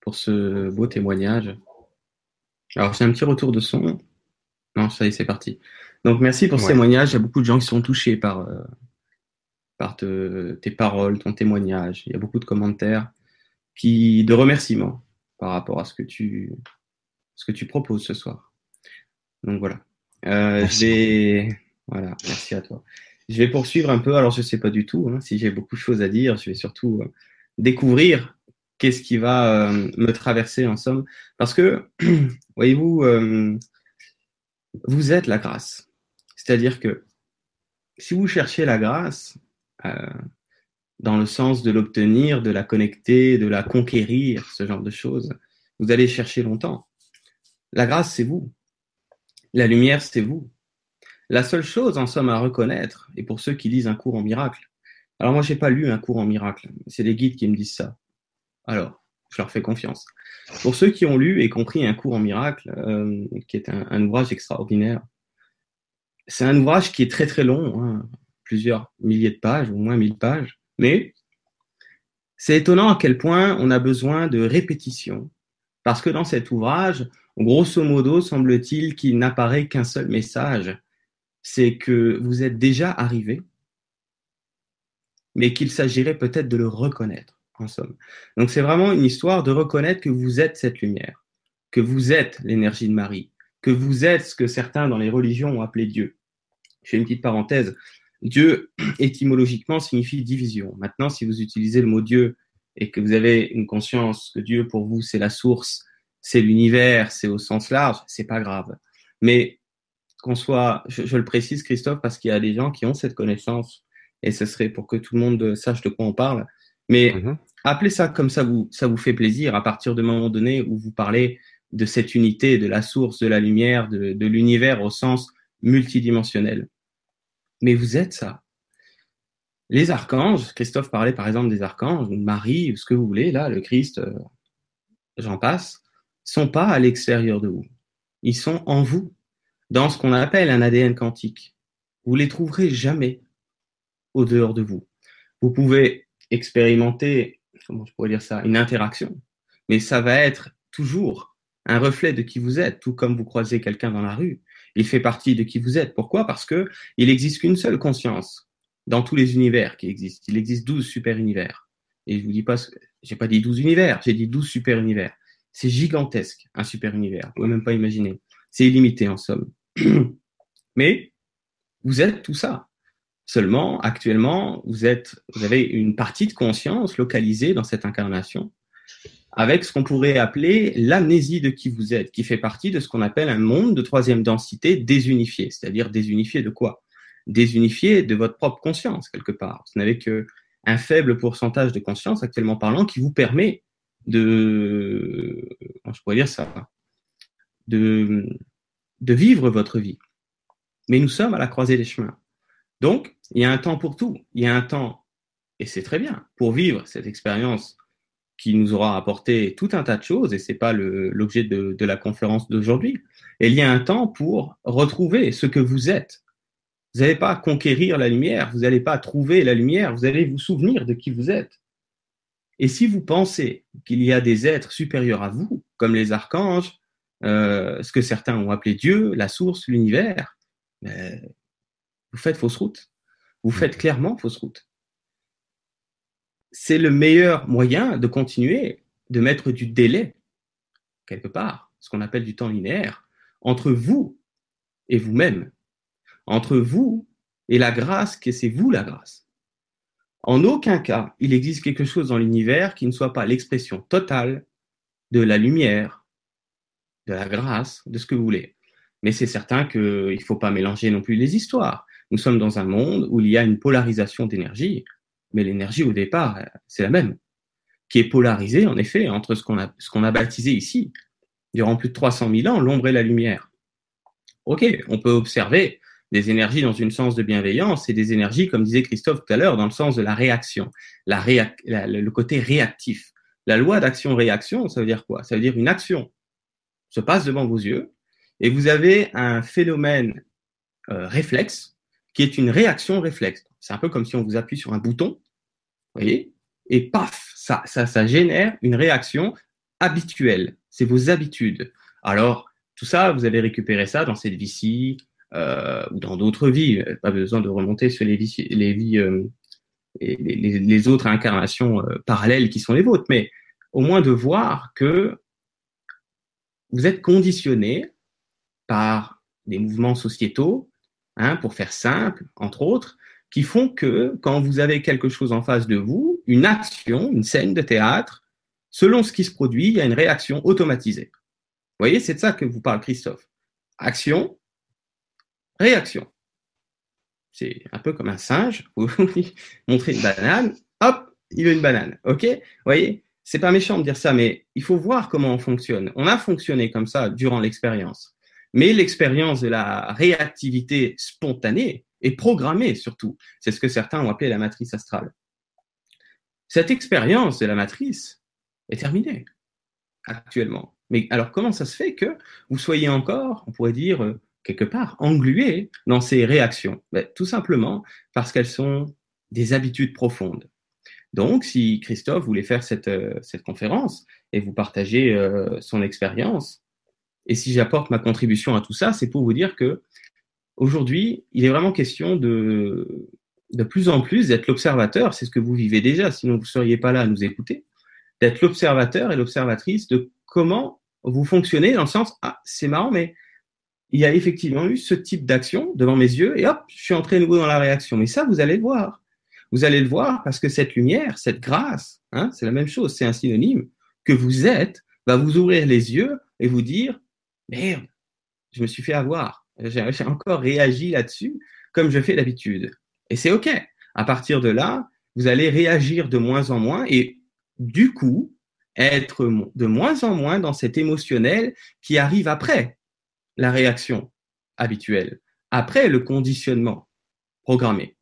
pour ce beau témoignage. Alors j'ai un petit retour de son. Non, ça y est, c'est parti. Donc merci pour ce Ouais. témoignage. Il y a beaucoup de gens qui sont touchés par, euh, par te- tes paroles, ton témoignage. Il y a beaucoup de commentaires qui, de remerciements par rapport à ce que tu, ce que tu proposes ce soir. Donc voilà. Euh, je Merci vais, voilà, merci à toi. Je vais poursuivre un peu. Alors je sais pas du tout hein, si j'ai beaucoup de choses à dire. Je vais surtout euh, découvrir qu'est-ce qui va euh, me traverser en somme, parce que voyez-vous, vous êtes la grâce. C'est-à-dire que si vous cherchez la grâce, dans le sens de l'obtenir, de la connecter, de la conquérir, ce genre de choses, vous allez chercher longtemps. La grâce, c'est vous. La lumière, c'est vous. La seule chose, en somme, à reconnaître, et pour ceux qui lisent un cours en miracle, alors moi, j'ai pas lu un cours en miracle, c'est les guides qui me disent ça. Alors, je leur fais confiance. Pour ceux qui ont lu et compris un cours en miracle, euh, qui est un, ouvrage extraordinaire, c'est un ouvrage qui est très très long, hein, plusieurs milliers de pages, au moins mille pages, mais c'est étonnant à quel point on a besoin de répétition, parce que dans cet ouvrage, grosso modo, semble-t-il qu'il n'apparaît qu'un seul message, c'est que vous êtes déjà arrivé, mais qu'il s'agirait peut-être de le reconnaître, en somme. Donc c'est vraiment une histoire de reconnaître que vous êtes cette lumière, que vous êtes l'énergie de Marie, que vous êtes ce que certains dans les religions ont appelé Dieu. Je fais une petite parenthèse. Dieu, étymologiquement, signifie division. Maintenant, si vous utilisez le mot Dieu et que vous avez une conscience que Dieu, pour vous, c'est la source, c'est l'univers, c'est au sens large, c'est pas grave. Mais qu'on soit, je, je, le précise, Christophe, parce qu'il y a des gens qui ont cette connaissance et ce serait pour que tout le monde sache de quoi on parle. Mais Mhm. mmh. appelez ça comme ça vous, ça vous fait plaisir à partir du moment donné où vous parlez de cette unité, de la source, de la lumière, de, de l'univers au sens multidimensionnel. Mais vous êtes ça. Les archanges, Christophe parlait par exemple des archanges, Marie, ce que vous voulez, là, le Christ, euh, j'en passe, sont pas à l'extérieur de vous. Ils sont en vous, dans ce qu'on appelle un ADN quantique. Vous les trouverez jamais au dehors de vous. Vous pouvez expérimenter, comment je pourrais dire ça, une interaction, mais ça va être toujours un reflet de qui vous êtes, tout comme vous croisez quelqu'un dans la rue. Il fait partie de qui vous êtes. Pourquoi? Parce que il existe qu'une seule conscience dans tous les univers qui existent. Il existe 12 super univers. Et je vous dis pas, j'ai pas dit 12 univers, j'ai dit 12 super univers. C'est gigantesque, un super univers. Vous pouvez même pas imaginer. C'est illimité en somme. Mais vous êtes tout ça. Seulement, actuellement, vous êtes, vous avez une partie de conscience localisée dans cette incarnation avec ce qu'on pourrait appeler l'amnésie de qui vous êtes, qui fait partie de ce qu'on appelle un monde de troisième densité désunifié. C'est-à-dire désunifié de quoi? Désunifié de votre propre conscience, quelque part. Vous n'avez qu'un faible pourcentage de conscience, actuellement parlant, qui vous permet de, vivre votre vie. Mais nous sommes à la croisée des chemins. Donc, il y a un temps pour tout. Il y a un temps, et c'est très bien, pour vivre cette expérience qui nous aura apporté tout un tas de choses, et c'est pas l'objet de, de, la conférence d'aujourd'hui. Et il y a un temps pour retrouver ce que vous êtes. Vous n'allez pas conquérir la lumière, vous n'allez pas trouver la lumière, vous allez vous souvenir de qui vous êtes. Et si vous pensez qu'il y a des êtres supérieurs à vous, comme les archanges, euh, ce que certains ont appelé Dieu, la source, l'univers, ben, vous faites fausse route. Vous faites clairement fausse route c'est le meilleur moyen de continuer de mettre du délai, quelque part, ce qu'on appelle du temps linéaire, entre vous et vous-même, entre vous et la grâce, que c'est vous la grâce. En aucun cas, il existe quelque chose dans l'univers qui ne soit pas l'expression totale de la lumière, de la grâce, de ce que vous voulez. Mais c'est certain qu'il ne faut pas mélanger non plus les histoires. Nous sommes dans un monde où il y a une polarisation d'énergie mais l'énergie au départ, c'est la même, qui est polarisée en effet entre ce qu'on a, baptisé ici, durant plus de 300 000 ans, l'ombre et la lumière. Ok, on peut observer des énergies dans une sens de bienveillance et des énergies, comme disait Christophe tout à l'heure, dans le sens de la réaction, le côté réactif. La loi d'action-réaction, ça veut dire quoi? Ça veut dire une action se passe devant vos yeux et vous avez un phénomène euh, réflexe qui est une réaction réflexe. C'est un peu comme si on vous appuie sur un bouton, voyez, et paf, ça, ça, ça génère une réaction habituelle. C'est vos habitudes. Alors, tout ça, vous allez récupérer ça dans cette vie-ci, ou dans d'autres vies, pas besoin de remonter sur les vies, les, euh, autres incarnations euh, parallèles qui sont les vôtres, mais au moins de voir que vous êtes conditionné par des mouvements sociétaux, hein, pour faire simple, entre autres, qui font que quand vous avez quelque chose en face de vous, une action, une scène de théâtre, selon ce qui se produit, il y a une réaction automatisée. Vous voyez, c'est de ça que vous parle Christophe. Action, réaction. C'est un peu comme un singe. Vous une banane, hop, il a une banane. OK? Vous voyez C'est pas méchant de dire ça, mais il faut voir comment on fonctionne. On a fonctionné comme ça durant l'expérience. Mais l'expérience de la réactivité spontanée est programmée surtout. C'est ce que certains ont appelé la matrice astrale. Cette expérience de la matrice est terminée actuellement. Mais alors comment ça se fait que vous soyez encore, on pourrait dire, euh, quelque part, englué dans ces réactions. Ben, Tout simplement parce qu'elles sont des habitudes profondes. Donc, si Christophe voulait faire cette, euh, cette conférence et vous partager euh, son expérience, et si j'apporte ma contribution à tout ça, c'est pour vous dire que aujourd'hui, il est vraiment question de, de plus en plus d'être l'observateur, c'est ce que vous vivez déjà, sinon vous ne seriez pas là à nous écouter, d'être l'observateur et l'observatrice de comment vous fonctionnez dans le sens, ah, c'est marrant, mais il y a effectivement eu ce type d'action devant mes yeux et hop, je suis entré nouveau dans la réaction. Mais ça, vous allez le voir. Vous allez le voir parce que cette lumière, cette grâce, hein, c'est la même chose, c'est un synonyme, que vous êtes, va vous ouvrir les yeux et vous dire, merde, je me suis fait avoir. J'ai encore réagi là-dessus comme je fais d'habitude. Et c'est OK. À partir de là, vous allez réagir de moins en moins et du coup, être de moins en moins dans cet émotionnel qui arrive après la réaction habituelle, après le conditionnement programmé.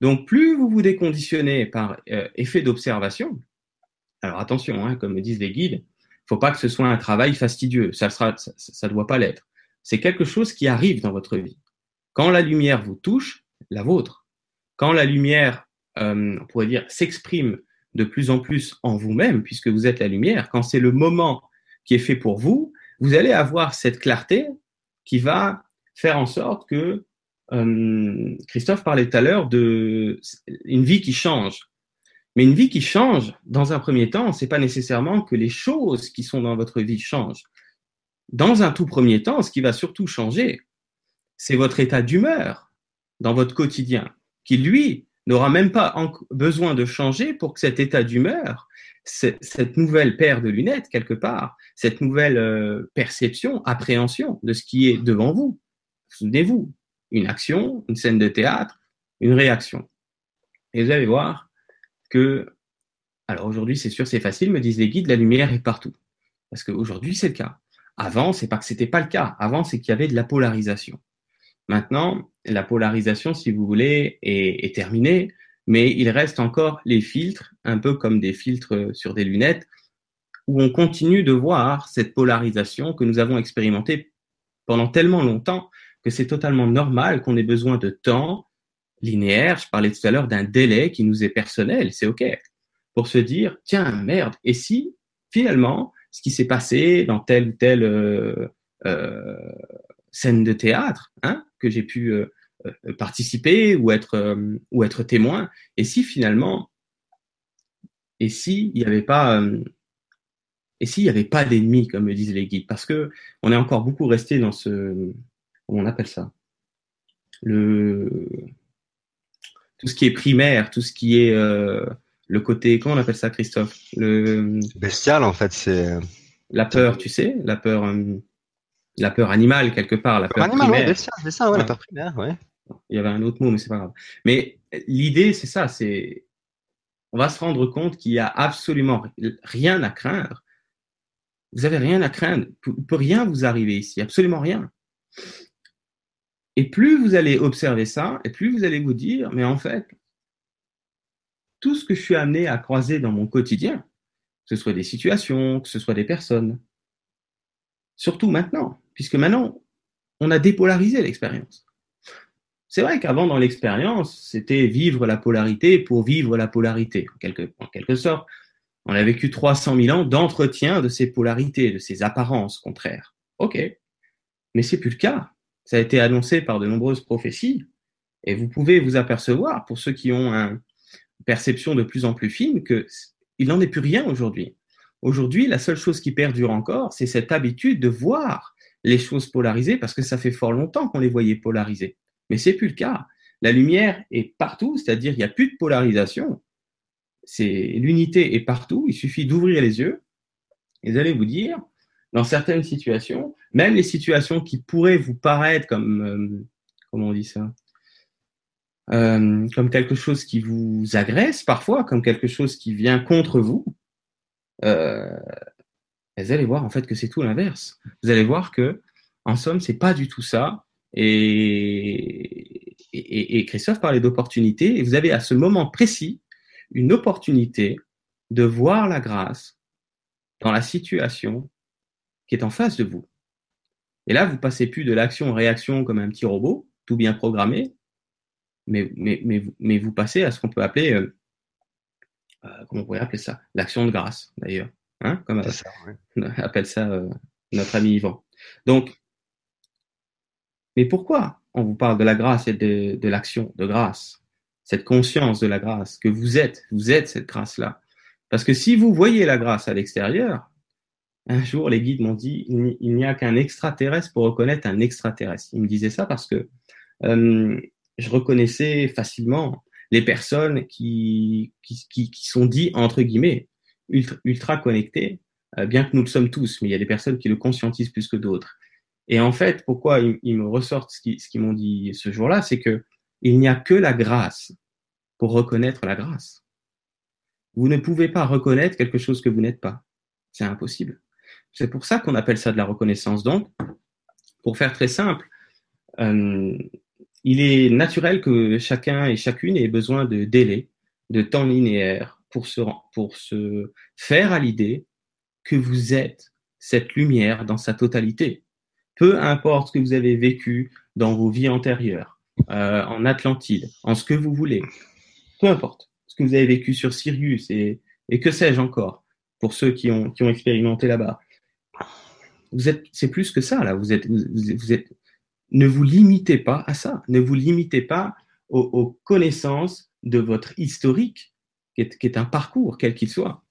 Donc, plus vous vous déconditionnez par euh, effet d'observation, alors attention, hein, comme me disent les guides, faut pas que ce soit un travail fastidieux, ça ça, doit pas l'être. C'est quelque chose qui arrive dans votre vie. Quand la lumière vous touche, la vôtre. Quand la lumière, euh, on pourrait dire, s'exprime de plus en plus en vous-même, puisque vous êtes la lumière, quand c'est le moment qui est fait pour vous, vous allez avoir cette clarté qui va faire en sorte que euh, Christophe parlait tout à l'heure de une vie qui change. Mais une vie qui change, dans un premier temps, c'est pas nécessairement que les choses qui sont dans votre vie changent. Dans un tout premier temps, ce qui va surtout changer, c'est votre état d'humeur dans votre quotidien, qui lui n'aura même pas besoin de changer pour que cet état d'humeur, cette nouvelle paire de lunettes quelque part, cette nouvelle euh, perception, appréhension de ce qui est devant vous. Souvenez-vous, une action, une scène de théâtre, une réaction. Et vous allez voir que, alors aujourd'hui c'est sûr c'est facile, me disent les guides, la lumière est partout. Parce qu'aujourd'hui c'est le cas. Avant, c'est pas que c'était pas le cas. Avant, c'est qu'il y avait de la polarisation. Maintenant, la polarisation, si vous voulez, est, terminée, mais il reste encore les filtres, un peu comme des filtres sur des lunettes, où on continue de voir cette polarisation que nous avons expérimentée pendant tellement longtemps que c'est totalement normal qu'on ait besoin de temps linéaire. Je parlais tout à l'heure d'un délai qui nous est personnel, c'est OK, pour se dire, tiens, merde, et si finalement, ce qui s'est passé dans telle ou telle euh, euh, scène de théâtre, hein, que j'ai pu euh, participer ou être, euh, ou être témoin. Et si finalement, et si il n'y avait pas, et s'il n'y avait pas d'ennemis, comme me disent les guides, parce que on est encore beaucoup resté dans ce, comment on appelle ça, le, tout ce qui est primaire, tout ce qui est le côté, comment on appelle ça, Christophe, le bestial en fait, c'est la peur, tu sais, la peur la peur animale quelque part, la peur primaire. c'est ça, ouais, la peur primaire, ouais. Il y avait un autre mot, mais c'est pas grave. Mais l'idée, c'est ça, c'est on va se rendre compte qu'il y a absolument rien à craindre. Vous avez rien à craindre. Il peut rien vous arriver ici, absolument rien. Et plus vous allez observer ça, et plus vous allez vous dire, mais en fait, tout ce que je suis amené à croiser dans mon quotidien, que ce soit des situations, que ce soit des personnes, surtout maintenant, puisque maintenant, on a dépolarisé l'expérience. C'est vrai qu'avant, dans l'expérience, c'était vivre la polarité pour vivre la polarité, en quelque, sorte. On a vécu 300 000 ans d'entretien de ces polarités, de ces apparences contraires. OK. Mais c'est plus le cas. Ça a été annoncé par de nombreuses prophéties. Et vous pouvez vous apercevoir, pour ceux qui ont une perception de plus en plus fine, qu'il n'en est plus rien aujourd'hui. Aujourd'hui, la seule chose qui perdure encore, c'est cette habitude de voir les choses polarisées, parce que ça fait fort longtemps qu'on les voyait polarisées. Mais c'est plus le cas. La lumière est partout, c'est-à-dire il n'y a plus de polarisation. C'est l'unité est partout. Il suffit d'ouvrir les yeux et vous allez vous dire, dans certaines situations, même les situations qui pourraient vous paraître comme euh, comment on dit ça, euh, comme quelque chose qui vous agresse parfois, comme quelque chose qui vient contre vous, euh, vous allez voir en fait que c'est tout l'inverse. Vous allez voir que, en somme, c'est pas du tout ça. Et, et, et Christophe parlait d'opportunité. Et vous avez à ce moment précis une opportunité de voir la grâce dans la situation qui est en face de vous. Et là, vous passez plus de l'action-réaction comme un petit robot, tout bien programmé, mais, mais, mais, mais vous passez à ce qu'on peut appeler, euh, euh, comment on pourrait appeler ça? L'action de grâce, d'ailleurs. Hein comme ça, appelle ça euh, notre ami Yvan. Donc, mais pourquoi on vous parle de la grâce et de, de l'action de grâce? Cette conscience de la grâce, que vous êtes, vous êtes cette grâce-là. Parce que si vous voyez la grâce à l'extérieur, un jour, les guides m'ont dit, il n'y a qu'un extraterrestre pour reconnaître un extraterrestre. Ils me disaient ça parce que euh, je reconnaissais facilement les personnes qui, qui, qui, sont dites, entre guillemets, ultra, ultra connectées, euh, bien que nous le sommes tous, mais il y a des personnes qui le conscientisent plus que d'autres. Et en fait, pourquoi ils, me ressortent ce qu'ils qu m'ont dit ce jour-là, c'est que il n'y a que la grâce pour reconnaître la grâce. Vous ne pouvez pas reconnaître quelque chose que vous n'êtes pas. C'est impossible. C'est pour ça qu'on appelle ça de la reconnaissance. Donc, pour faire très simple, euh, il est naturel que chacun et chacune ait besoin de délai, de temps linéaire pour se, pour se faire à l'idée que vous êtes cette lumière dans sa totalité. Peu importe ce que vous avez vécu dans vos vies antérieures, euh, en Atlantide, en ce que vous voulez, peu importe ce que vous avez vécu sur Sirius et, que sais-je encore, pour ceux qui ont, expérimenté là-bas. Vous êtes, c'est plus que ça, là. Vous êtes, vous, êtes, ne vous limitez pas à ça. Ne vous limitez pas aux, aux connaissances de votre historique, qui qui est un parcours, quel qu'il soit.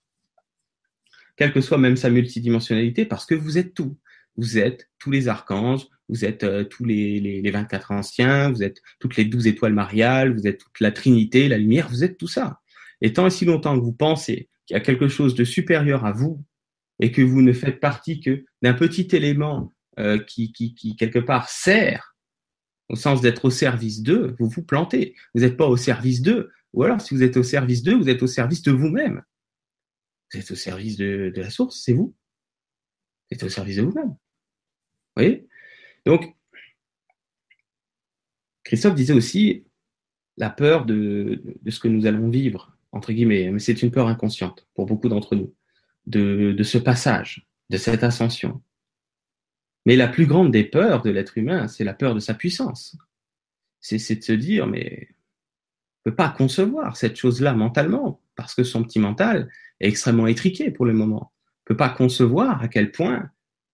Quelle que soit même sa multidimensionnalité, parce que vous êtes tout. Vous êtes tous les archanges, vous êtes euh, tous les, les, les 24 anciens, vous êtes toutes les 12 étoiles mariales, vous êtes toute la Trinité, la lumière, vous êtes tout ça. Et tant et si longtemps que vous pensez qu'il y a quelque chose de supérieur à vous et que vous ne faites partie que d'un petit élément euh, qui, qui, qui, quelque part, sert au sens d'être au service d'eux, vous vous plantez. Vous n'êtes pas au service d'eux. Ou alors, si vous êtes au service d'eux, vous êtes au service de vous-même. Vous êtes au service de, de la source, c'est vous. Êtes au service de vous-même. Vous voyez? Donc, Christophe disait aussi la peur de, ce que nous allons vivre, entre guillemets, mais c'est une peur inconsciente pour beaucoup d'entre nous, de, de ce passage, de cette ascension. Mais la plus grande des peurs de l'être humain, c'est la peur de sa puissance. C'est de se dire, mais ne peut pas concevoir cette chose-là mentalement, parce que son petit mental est extrêmement étriqué pour le moment. Peut pas concevoir à quel point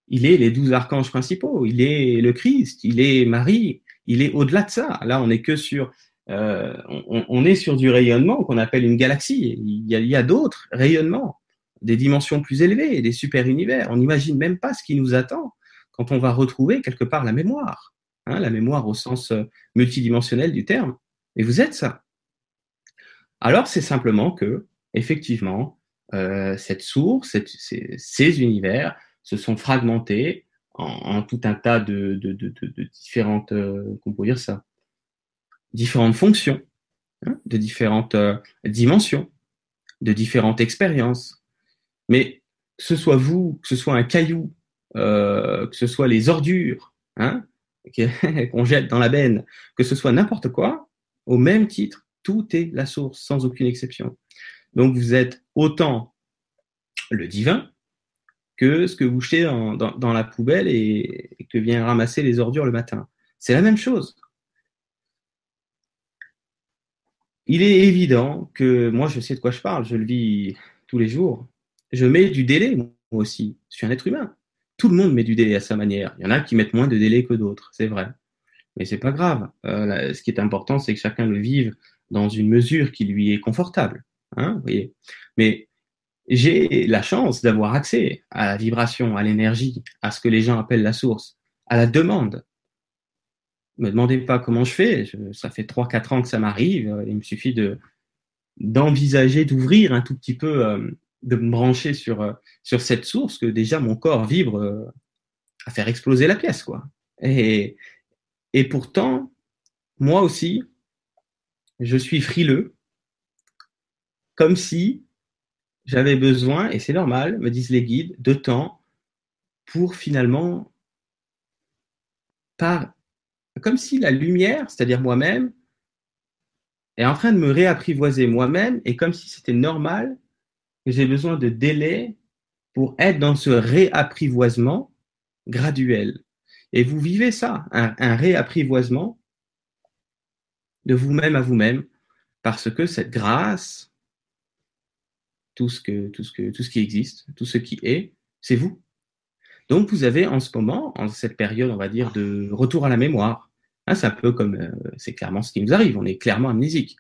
il est les douze archanges principaux, il est le Christ, il est Marie, il est au-delà de ça. Là, on est que sur, euh, on, est sur du rayonnement qu'on appelle une galaxie. Il y a, il y a d'autres rayonnements, des dimensions plus élevées, des super univers. On n'imagine même pas ce qui nous attend quand on va retrouver quelque part la mémoire, hein, la mémoire au sens euh, multidimensionnel du terme. Et vous êtes ça. Alors c'est simplement que, effectivement, euh, cette source, ces, univers se sont fragmentés en, tout un tas de, différentes, euh, dire ça, différentes fonctions, hein, de différentes euh, dimensions, de différentes expériences. Mais que ce soit vous, que ce soit un caillou, euh, que ce soit les ordures hein, qu'on jette dans la benne, que ce soit n'importe quoi, au même titre, tout est la source, sans aucune exception. Donc vous êtes autant le divin que ce que vous jetez dans, la poubelle et, et, que vient ramasser les ordures le matin. C'est la même chose. Il est évident que moi, je sais de quoi je parle, je le vis tous les jours. Je mets du délai, moi aussi. Je suis un être humain tout le monde met du délai à sa manière. Il y en a qui mettent moins de délai que d'autres, c'est vrai. Mais c'est pas grave. Euh, ce qui est important, c'est que chacun le vive dans une mesure qui lui est confortable. Hein, voyez. Mais j'ai la chance d'avoir accès à la vibration, à l'énergie, à ce que les gens appellent la source, à la demande. Ne me demandez pas comment je fais. ça fait 3-4 ans que ça m'arrive. Il me suffit de d'envisager, d'ouvrir un tout petit peu, euh, de me brancher sur, euh, sur cette source que déjà mon corps vibre euh, à faire exploser la pièce, quoi. Et pourtant, moi aussi, je suis frileux, comme si j'avais besoin, et c'est normal, me disent les guides, de temps pour finalement, comme si la lumière, c'est-à-dire moi-même, est en train de me réapprivoiser moi-même, et comme si c'était normal que j'ai besoin de délai pour être dans ce réapprivoisement graduel. Et vous vivez ça, un, réapprivoisement de vous-même à vous-même, parce que cette grâce, tout ce, que, tout, ce que, tout ce qui existe, tout ce qui est, c'est vous. Donc vous avez en ce moment, en cette période, on va dire, de retour à la mémoire. Hein, c'est un peu comme, euh, c'est clairement ce qui nous arrive, on est clairement amnésique.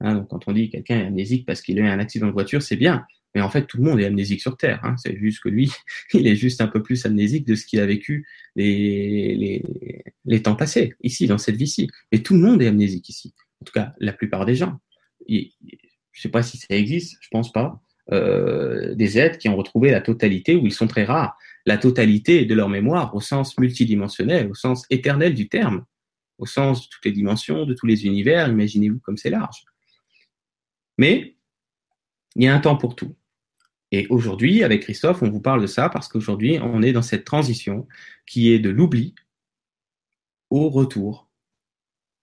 Hein, donc quand on dit quelqu'un est amnésique parce qu'il a eu un accident de voiture, c'est bien. Mais en fait, tout le monde est amnésique sur Terre. Hein. C'est juste que lui, il est juste un peu plus amnésique de ce qu'il a vécu les, temps passés, ici, dans cette vie-ci. Et tout le monde est amnésique ici. En tout cas, la plupart des gens. je ne sais pas si ça existe, je pense pas. Euh, des êtres qui ont retrouvé la totalité, où ils sont très rares, la totalité de leur mémoire au sens multidimensionnel, au sens éternel du terme, au sens de toutes les dimensions, de tous les univers. Imaginez-vous comme c'est large. Mais il y a un temps pour tout. Et aujourd'hui, avec Christophe, on vous parle de ça parce qu'aujourd'hui, on est dans cette transition qui est de l'oubli au retour,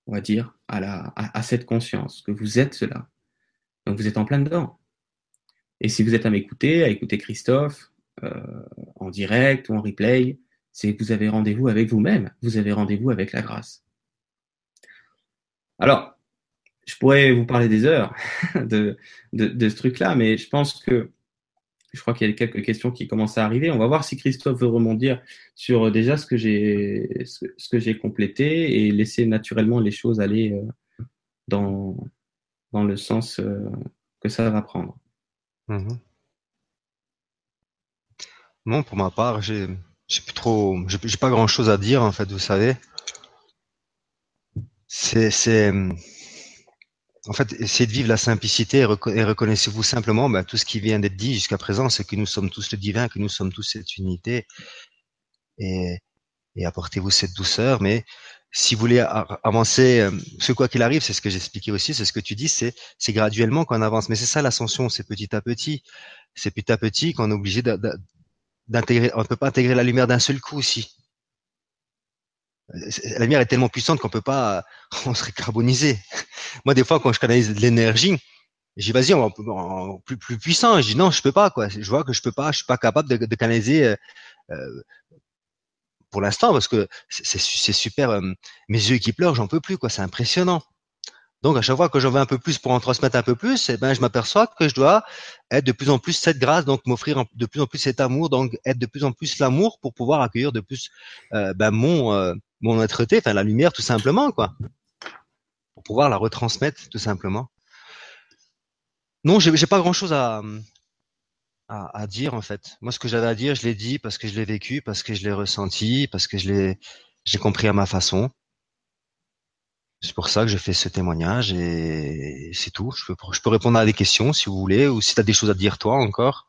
on va dire, à, à, cette conscience, que vous êtes cela. Donc vous êtes en plein dedans. Et si vous êtes à m'écouter, à écouter Christophe, euh, en direct ou en replay, c'est que vous avez rendez-vous avec vous-même, vous avez rendez-vous avec la grâce. Alors, je pourrais vous parler des heures de, de, ce truc-là, mais je pense que je crois qu'il y a quelques questions qui commencent à arriver. On va voir si Christophe veut rebondir sur euh, déjà ce que j'ai ce que j'ai complété et laisser naturellement les choses aller euh, dans dans le sens euh, que ça va prendre. Mhm. Non, pour ma part, j'ai j'ai pas grand chose à dire en fait. Vous savez, c'est c'est en fait, essayez de vivre la simplicité et, reconnaissez-vous simplement bah, tout ce qui vient d'être dit jusqu'à présent, c'est que nous sommes tous le divin, que nous sommes tous cette unité. Et, apportez-vous cette douceur. Mais si vous voulez avancer, euh, ce quoi qu'il arrive, c'est ce que j'expliquais aussi, c'est ce que tu dis, c'est graduellement qu'on avance. Mais c'est ça l'ascension, c'est petit à petit. C'est petit à petit qu'on est obligé d'intégrer. On ne peut pas intégrer la lumière d'un seul coup aussi la lumière est tellement puissante qu'on peut pas, on serait carbonisé. Moi, des fois, quand je canalise de l'énergie, j'ai vas-y, on va plus, plus puissant. Je dis non, je peux pas, quoi. Je vois que je peux pas, je suis pas capable de, de canaliser, euh, euh pour l'instant, parce que c'est super, euh, mes yeux qui pleurent, j'en peux plus, quoi. C'est impressionnant. Donc, à chaque fois que j'en veux un peu plus pour en transmettre un peu plus, eh ben, je m'aperçois que je dois être de plus en plus cette grâce, donc m'offrir de plus en plus cet amour, donc être de plus en plus l'amour pour pouvoir accueillir de plus euh, ben, mon, euh, mon être enfin la lumière tout simplement, quoi, pour pouvoir la retransmettre tout simplement. Non, j'ai pas grand chose à, à, dire en fait. Moi, ce que j'avais à dire, je l'ai dit parce que je l'ai vécu, parce que je l'ai ressenti, parce que je l'ai, j'ai compris à ma façon. C'est pour ça que je fais ce témoignage et c'est tout. Je peux, je peux répondre à des questions si vous voulez ou si tu as des choses à dire toi encore.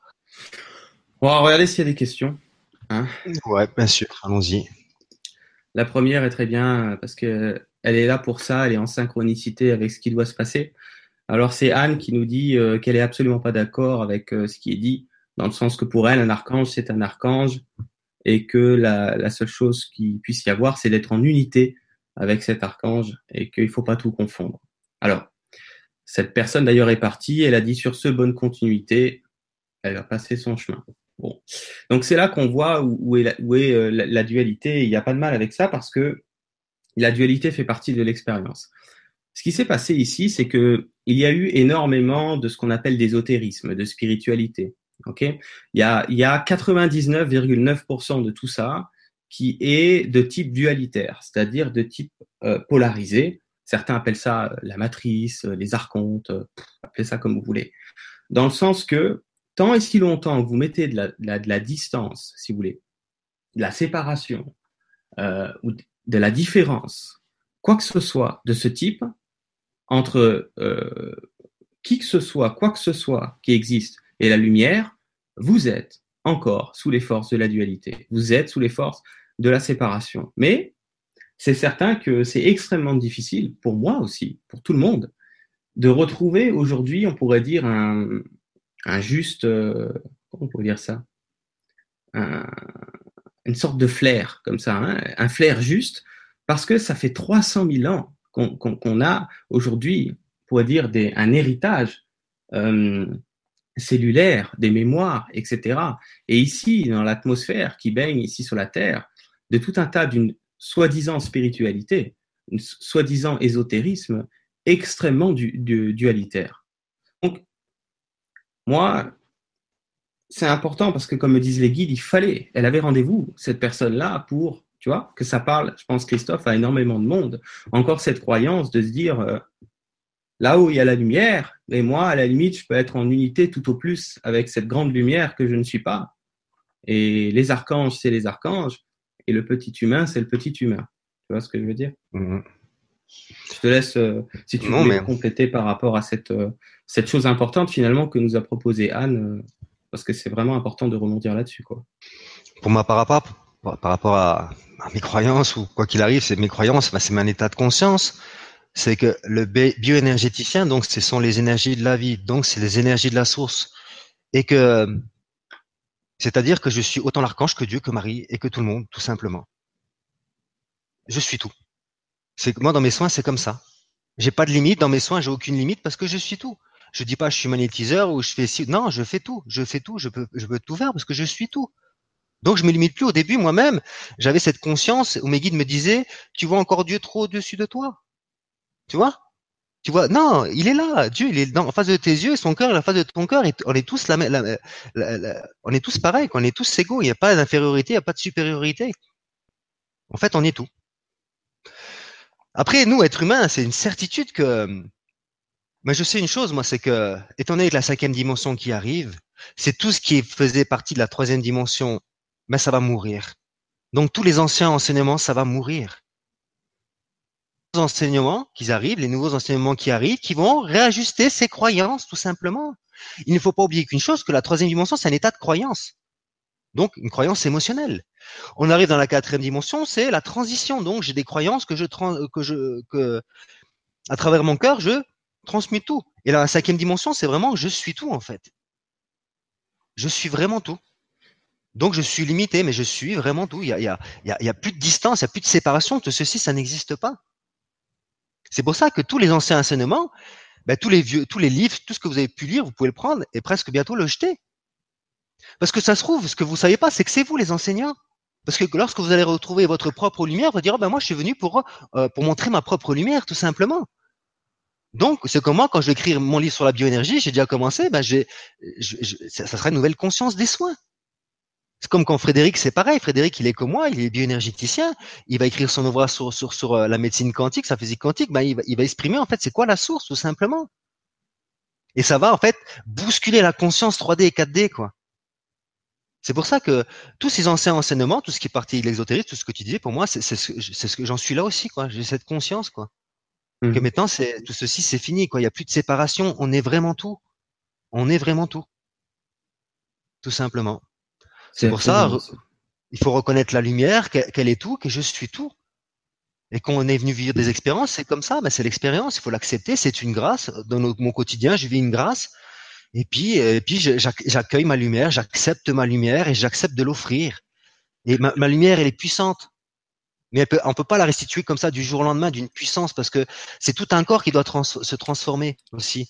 On va regarder s'il y a des questions. Hein ouais, bien sûr. Allons-y. La première est très bien parce que elle est là pour ça, elle est en synchronicité avec ce qui doit se passer. Alors c'est Anne qui nous dit euh, qu'elle est absolument pas d'accord avec euh, ce qui est dit, dans le sens que pour elle, un archange, c'est un archange, et que la, la seule chose qui puisse y avoir, c'est d'être en unité avec cet archange, et qu'il faut pas tout confondre. Alors, cette personne d'ailleurs est partie, elle a dit sur ce, bonne continuité, elle a passé son chemin. Bon. Donc c'est là qu'on voit où, est, la, euh, la, dualité. Il n'y a pas de mal avec ça parce que la dualité fait partie de l'expérience. Ce qui s'est passé ici, c'est que il y a eu énormément de ce qu'on appelle d'ésotérisme, de spiritualité. Ok, il y a, il y a 99,9% de tout ça qui est de type dualitaire, c'est-à-dire de type euh, polarisé. Certains appellent ça la matrice, les archontes, appelez ça comme vous voulez. Dans le sens que tant et si longtemps que vous mettez de la, de la, distance, si vous voulez, de la séparation ou de la différence, quoi que ce soit de ce type, entre qui que ce soit, quoi que ce soit qui existe et la lumière, vous êtes encore sous les forces de la dualité. Vous êtes sous les forces de la séparation. Mais c'est certain que c'est extrêmement difficile, pour moi aussi, pour tout le monde, de retrouver aujourd'hui, on pourrait dire, un, juste, euh, comment on pourrait dire ça? Une sorte de flair, comme ça, hein, un flair juste, parce que ça fait 300 000 ans qu'on a aujourd'hui, on pourrait dire, des, un héritage euh, cellulaire, des mémoires, etc. Et ici, dans l'atmosphère qui baigne ici sur la Terre, de tout un tas d'une soi-disant spiritualité, une soi-disant ésotérisme extrêmement dualitaire. Donc, moi, c'est important parce que, comme me disent les guides, il fallait, elle avait rendez-vous, cette personne-là, pour, tu vois, que ça parle, je pense, Christophe, à énormément de monde. Encore cette croyance de se dire, euh, là où il y a la lumière, et moi, à la limite, je peux être en unité tout au plus avec cette grande lumière que je ne suis pas. Et les archanges, c'est les archanges, et le petit humain, c'est le petit humain. Tu vois ce que je veux dire? Mhm. Je te laisse, euh, si tu veux compléter par rapport à cette, euh, cette chose importante finalement que nous a proposé Anne, parce que c'est vraiment important de remonter là-dessus. Quoi. Pour moi, par rapport, par rapport à, mes croyances, ou quoi qu'il arrive, c'est mes croyances, c'est mon état de conscience c'est que le bioénergéticien, donc ce sont les énergies de la vie, donc c'est les énergies de la source. Et que, c'est-à-dire que je suis autant l'archange que Dieu, que Marie et que tout le monde, tout simplement. Je suis tout. C'est moi dans mes soins, c'est comme ça. J'ai pas de limite dans mes soins, j'ai aucune limite parce que je suis tout. Je dis pas je suis magnétiseur ou je fais si non, je fais tout, je fais tout, je peux je peux tout faire parce que je suis tout. Donc je me limite plus au début moi-même, j'avais cette conscience où mes guides me disaient tu vois encore Dieu trop au-dessus de toi? Tu vois? Tu vois Non, il est là. Dieu, il est en face de tes yeux et son cœur est en face de ton cœur. On est tous la, la, on est tous pareils. On est tous égaux. Il n'y a pas d'infériorité, il n'y a pas de supériorité. En fait, on est tout. Après, nous, êtres humains, c'est une certitude que. Mais je sais une chose, moi, c'est que, étant donné que la cinquième dimension qui arrive, c'est tout ce qui faisait partie de la troisième dimension, mais ça va mourir. Donc tous les anciens enseignements, ça va mourir enseignements qui arrivent, les nouveaux enseignements qui arrivent, qui vont réajuster ses croyances, tout simplement. Il ne faut pas oublier qu'une chose, que la troisième dimension, c'est un état de croyance. Donc, une croyance émotionnelle. On arrive dans la quatrième dimension, c'est la transition. Donc, j'ai des croyances que je, que je, que, à travers mon cœur, je transmets tout. Et la cinquième dimension, c'est vraiment je suis tout, en fait. Je suis vraiment tout. Donc, je suis limité, mais je suis vraiment tout. Il y a, y a, plus de distance, il n'y a plus de séparation. Tout ceci, ça n'existe pas. C'est pour ça que tous les anciens enseignements, ben, tous les vieux, tous les livres, tout ce que vous avez pu lire, vous pouvez le prendre et presque bientôt le jeter. Parce que ça se trouve, ce que vous savez pas, c'est que c'est vous les enseignants. Parce que lorsque vous allez retrouver votre propre lumière, vous direz, ben moi je suis venu pour, euh, pour montrer ma propre lumière, tout simplement. Donc, c'est comme moi, quand je vais mon livre sur la bioénergie, j'ai déjà commencé, ben j'ai, ça sera une nouvelle conscience des soins. C'est comme quand Frédéric, c'est pareil. Frédéric, il est comme moi, il est bioénergéticien. Il va écrire son ouvrage sur, sur, sur euh, la médecine quantique, sa physique quantique. Ben, il, va, il va exprimer, en fait, c'est quoi la source, tout simplement. Et ça va, en fait, bousculer la conscience 3D et 4D, quoi. C'est pour ça que tous ces anciens enseignements, tout ce qui est parti de l'exotérisme, tout ce que tu disais, pour moi, c'est ce, ce que j'en suis là aussi, quoi. J'ai cette conscience, quoi. Mmh. Que maintenant, c'est tout ceci, c'est fini, quoi. Il n'y a plus de séparation. On est vraiment tout. On est vraiment tout. Tout simplement. C'est pour ça, il faut reconnaître la lumière, qu'elle est tout, que je suis tout. Et qu'on est venu vivre des expériences, c'est comme ça, ben c'est l'expérience, il faut l'accepter, c'est une grâce. Dans mon quotidien, je vis une grâce. Et puis, et puis j'accueille ma lumière, j'accepte ma lumière et j'accepte de l'offrir. Et ma, lumière, elle est puissante. Mais elle peut, on peut pas la restituer comme ça du jour au lendemain d'une puissance parce que c'est tout un corps qui doit se transformer aussi.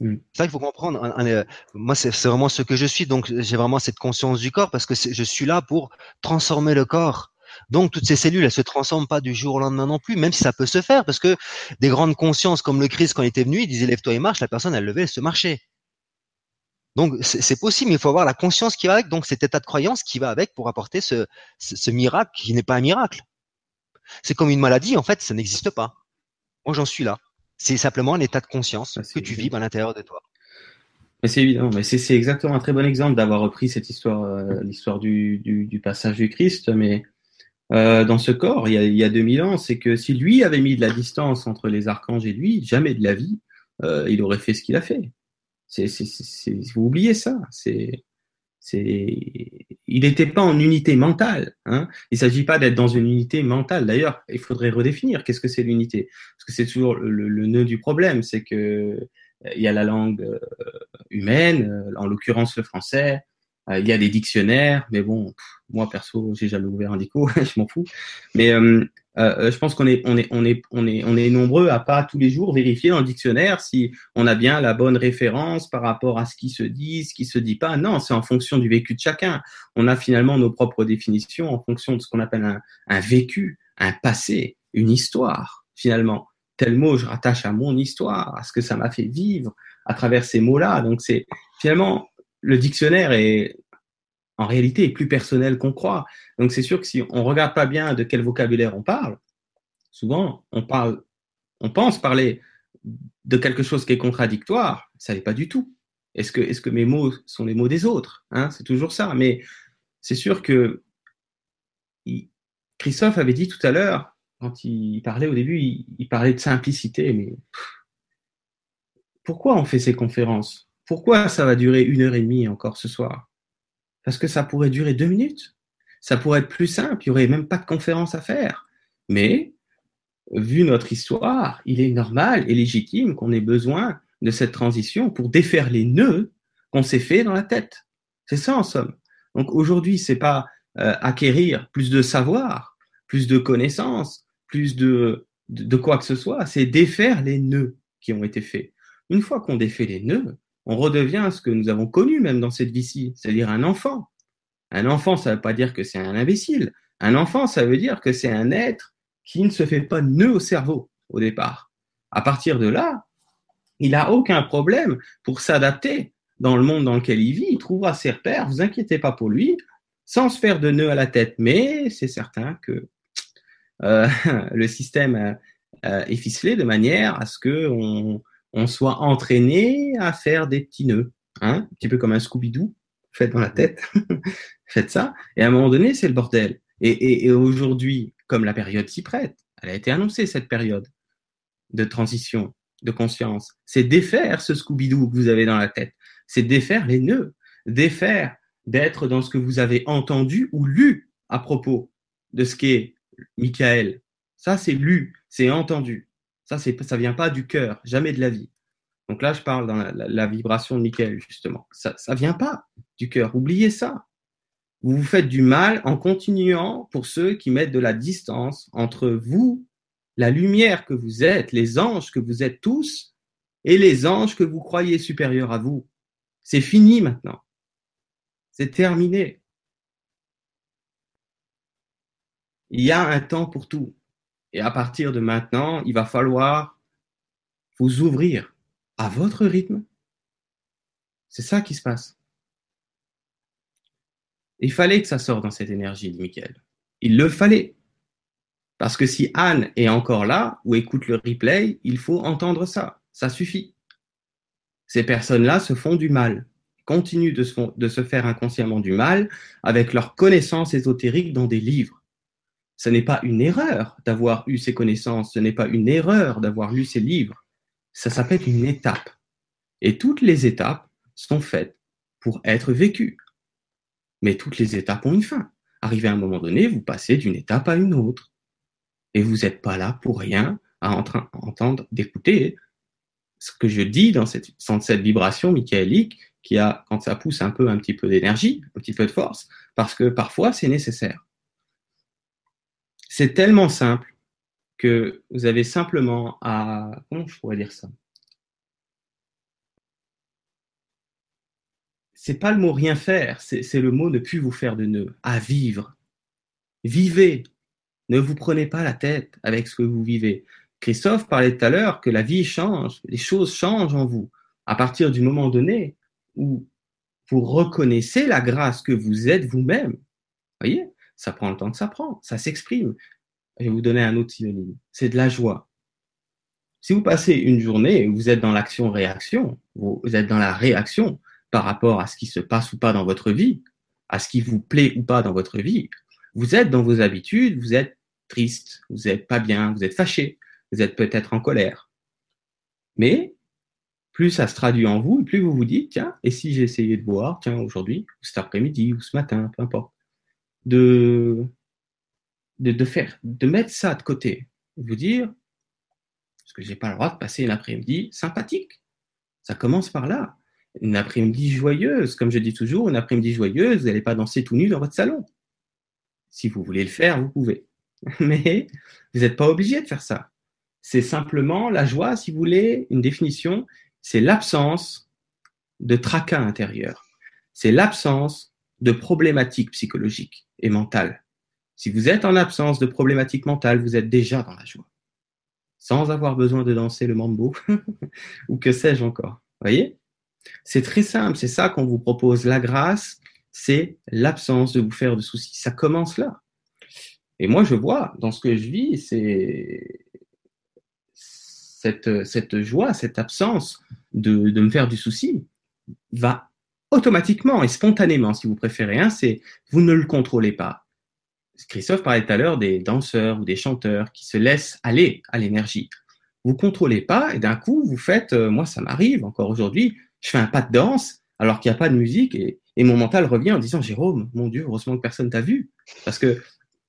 Mm. C'est ça qu'il faut comprendre. Euh, moi, c'est vraiment ce que je suis. Donc, j'ai vraiment cette conscience du corps parce que je suis là pour transformer le corps. Donc, toutes ces cellules, elles se transforment pas du jour au lendemain non plus, même si ça peut se faire parce que des grandes consciences comme le Christ, quand il était venu, il disait lève-toi et marche. La personne, elle levait, elle se marchait. Donc, c'est possible, il faut avoir la conscience qui va avec. Donc, cet état de croyance qui va avec pour apporter ce, ce miracle qui n'est pas un miracle. C'est comme une maladie, en fait, ça n'existe pas. Moi, j'en suis là. C'est simplement un état de conscience que tu vis à l'intérieur de toi. Mais c'est évident, mais c'est exactement un très bon exemple d'avoir repris cette histoire, euh, l'histoire du, du, passage du Christ. Mais euh, dans ce corps, il y, a, il y a 2000 ans, c'est que si lui avait mis de la distance entre les archanges et lui, jamais de la vie, euh, il aurait fait ce qu'il a fait. C'est, vous oubliez ça. C'est, il n'était pas en unité mentale. Hein. Il ne s'agit pas d'être dans une unité mentale. D'ailleurs, il faudrait redéfinir qu'est-ce que c'est l'unité, parce que c'est toujours le, le, nœud du problème, c'est que il y a la langue euh, humaine, euh, en l'occurrence le français. Euh, il y a des dictionnaires, mais bon, moi perso, j'ai jamais ouvert un dico, je m'en fous. Mais je pense qu'on est, on est, on est, on est, on est nombreux à pas tous les jours vérifier dans le dictionnaire si on a bien la bonne référence par rapport à ce qui se dit, ce qui se dit pas. Non, c'est en fonction du vécu de chacun. On a finalement nos propres définitions en fonction de ce qu'on appelle un, un vécu, un passé, une histoire finalement tel mot je rattache à mon histoire, à ce que ça m'a fait vivre à travers ces mots-là. Donc c'est finalement le dictionnaire est en réalité est plus personnel qu'on croit. Donc c'est sûr que si on regarde pas bien de quel vocabulaire on parle, souvent on parle, on pense parler de quelque chose qui est contradictoire, ça n'est pas du tout. Est-ce que, est-ce que mes mots sont les mots des autres hein? C'est toujours ça. Mais c'est sûr que Christophe avait dit tout à l'heure, quand il parlait au début, il, parlait de simplicité, mais pourquoi on fait ces conférences? Pourquoi ça va durer une heure et demie encore ce soir? Parce que ça pourrait durer deux minutes. Ça pourrait être plus simple, il n'y aurait même pas de conférence à faire. Mais, vu notre histoire, il est normal et légitime qu'on ait besoin de cette transition pour défaire les nœuds qu'on s'est fait dans la tête. C'est ça en somme. Donc aujourd'hui, c'est pas euh, acquérir plus de savoir, plus de connaissances, plus de, de, quoi que ce soit, c'est défaire les nœuds qui ont été faits. Une fois qu'on défait les nœuds, on redevient ce que nous avons connu même dans cette vie-ci, c'est-à-dire un enfant. Un enfant, ça ne veut pas dire que c'est un imbécile. Un enfant, ça veut dire que c'est un être qui ne se fait pas nœud au cerveau au départ. À partir de là, il n'a aucun problème pour s'adapter dans le monde dans lequel il vit. Il trouvera ses repères, vous inquiétez pas pour lui, sans se faire de nœud à la tête. Mais c'est certain que euh, le système euh, euh, est ficelé de manière à ce que on, soit entraîné à faire des petits nœuds, hein, un petit peu comme un Scooby-Doo, faites dans la tête, faites ça, et à un moment donné, c'est le bordel. Et, aujourd'hui, comme la période s'y prête, elle a été annoncée, cette période de transition, de conscience, c'est défaire ce Scooby-Doo que vous avez dans la tête, c'est défaire les nœuds, défaire d'être dans ce que vous avez entendu ou lu à propos de ce qui est Michael. Ça, c'est lu, c'est entendu. Ça, c'est, ça vient pas du cœur, jamais de la vie. Donc là, je parle dans la, vibration de Michael, justement. Ça, ça vient pas du cœur. Oubliez ça. Vous vous faites du mal en continuant pour ceux qui mettent de la distance entre vous, la lumière que vous êtes, les anges que vous êtes tous, et les anges que vous croyez supérieurs à vous. C'est fini maintenant. C'est terminé. Il y a un temps pour tout. Et à partir de maintenant, il va falloir vous ouvrir à votre rythme. C'est ça qui se passe. Il fallait que ça sorte dans cette énergie, dit Michael. Il le fallait. Parce que si Anne est encore là ou écoute le replay, il faut entendre ça. Ça suffit. Ces personnes-là se font du mal, continuent de de se faire inconsciemment du mal avec leurs connaissances ésotériques dans des livres. Ce n'est pas une erreur d'avoir eu ces connaissances, ce n'est pas une erreur d'avoir lu ces livres. Ça s'appelle une étape. Et toutes les étapes sont faites pour être vécues. Mais toutes les étapes ont une fin. Arrivé à un moment donné, vous passez d'une étape à une autre. Et vous n'êtes pas là pour rien à entendre, d'écouter ce que je dis dans cette, dans cette vibration michaélique qui a, quand ça pousse un peu, un petit peu d'énergie, un petit peu de force, parce que parfois c'est nécessaire. C'est tellement simple que vous avez simplement à... Comment je pourrais dire ça? C'est pas le mot rien faire, c'est le mot ne plus vous faire de nœud, à vivre. Vivez. Ne vous prenez pas la tête avec ce que vous vivez. Christophe parlait tout à l'heure que la vie change, les choses changent en vous. À partir du moment donné où vous reconnaissez la grâce que vous êtes vous-même, voyez? Ça prend le temps que ça prend, ça s'exprime. je vais vous donner un autre synonyme. C'est de la joie. Si vous passez une journée, vous êtes dans l'action-réaction, vous êtes dans la réaction par rapport à ce qui se passe ou pas dans votre vie, à ce qui vous plaît ou pas dans votre vie, vous êtes dans vos habitudes, vous êtes triste, vous n'êtes pas bien, vous êtes fâché, vous êtes peut-être en colère. Mais plus ça se traduit en vous, plus vous vous dites, tiens, et si j'essayais de voir, tiens, aujourd'hui, ou cet après-midi, ou ce matin, peu importe, de, de, faire, de mettre ça de côté, vous dire, parce que j'ai pas le droit de passer une après-midi sympathique. Ça commence par là. Une après-midi joyeuse, comme je dis toujours, une après-midi joyeuse, vous n'allez pas danser tout nu dans votre salon. Si vous voulez le faire, vous pouvez. Mais vous n'êtes pas obligé de faire ça. C'est simplement la joie, si vous voulez, une définition, c'est l'absence de tracas intérieur. C'est l'absence de problématiques psychologiques et mentales. Si vous êtes en absence de problématiques mentales, vous êtes déjà dans la joie. Sans avoir besoin de danser le mambo ou que sais-je encore. Voyez? C'est très simple, c'est ça qu'on vous propose. La grâce, c'est l'absence de vous faire de soucis. Ça commence là. Et moi, je vois dans ce que je vis, c'est cette, joie, cette absence de, de me faire du souci va automatiquement et spontanément, si vous préférez, hein, c'est vous ne le contrôlez pas. Christophe parlait tout à l'heure des danseurs ou des chanteurs qui se laissent aller à l'énergie. Vous contrôlez pas et d'un coup vous faites, euh, moi ça m'arrive encore aujourd'hui, je fais un pas de danse alors qu'il n'y a pas de musique et, mon mental revient en disant Jérôme, mon Dieu, heureusement que personne t'a vu. Parce que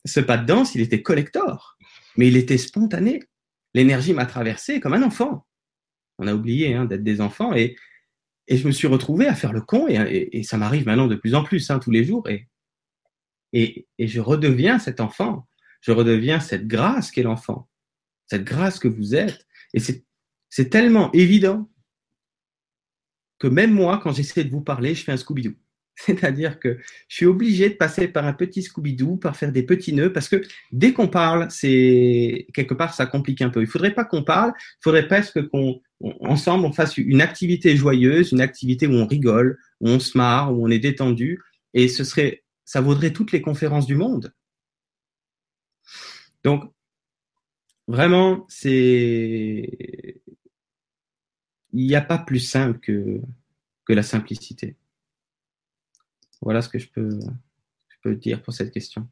ce pas de danse, il était collector, mais il était spontané. L'énergie m'a traversé comme un enfant. On a oublié hein, d'être des enfants et, et je me suis retrouvé à faire le con et, ça m'arrive maintenant de plus en plus hein, tous les jours et, et, et je redeviens cet enfant. Je redeviens cette grâce qu'est l'enfant, cette grâce que vous êtes. Et c'est tellement évident que même moi, quand j'essaie de vous parler, je fais un Scooby-Doo. C'est-à-dire que je suis obligé de passer par un petit Scooby-Doo, par faire des petits nœuds, parce que dès qu'on parle, c'est quelque part ça complique un peu. Il faudrait pas qu'on parle, il faudrait presque qu'on ensemble on fasse une activité joyeuse, une activité où on rigole, où on se marre, où on est détendu, et ce serait, ça vaudrait toutes les conférences du monde. Donc vraiment, c'est, il n'y a pas plus simple que la simplicité. Voilà ce que je peux, je peux dire pour cette question.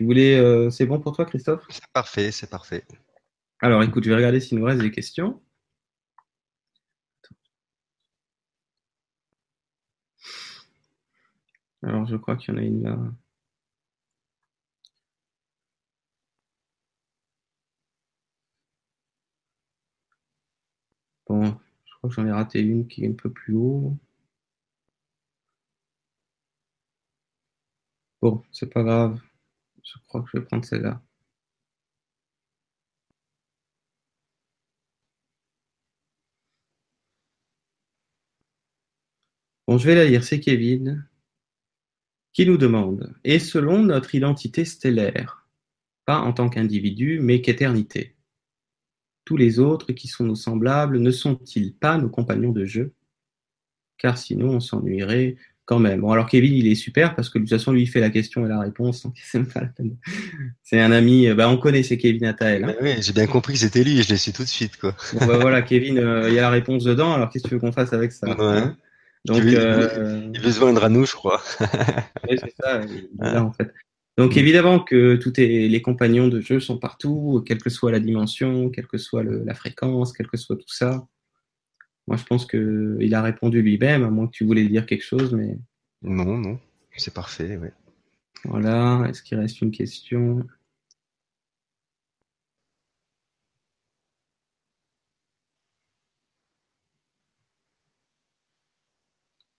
Tu voulais, euh, c'est bon pour toi, Christophe? C'est parfait, c'est parfait. Alors, écoute, je vais regarder s'il nous reste des questions. Alors, je crois qu'il y en a une là. Bon, crois que j'en ai raté une qui est un peu plus haut. Bon, c'est pas grave. Je crois que je vais prendre celle-là. Bon, je vais la lire. C'est Kevin qui nous demande Et selon notre identité stellaire, pas en tant qu'individu, mais qu'éternité tous les autres qui sont nos semblables ne sont-ils pas nos compagnons de jeu? Car sinon, on s'ennuierait quand même. Bon, alors Kevin, il est super parce que de toute façon, lui, il fait la question et la réponse. C'est un ami, bah, on connaît, c'est Kevin Attael. Hein. Oui, j'ai bien compris que c'était lui et je l'ai su tout de suite. Quoi. Bon, bah, voilà, Kevin, euh, il y a la réponse dedans, alors qu'est-ce que tu veux qu'on fasse avec ça? Hein? Donc, il, euh... il veut se joindre à nous, je crois. oui, c'est ça, là, en fait. Donc évidemment que tous les compagnons de jeu sont partout, quelle que soit la dimension, quelle que soit le, la fréquence, quel que soit tout ça. Moi, je pense qu'il a répondu lui-même, à moins que tu voulais dire quelque chose, mais. Non, non, c'est parfait, oui. Voilà, est-ce qu'il reste une question?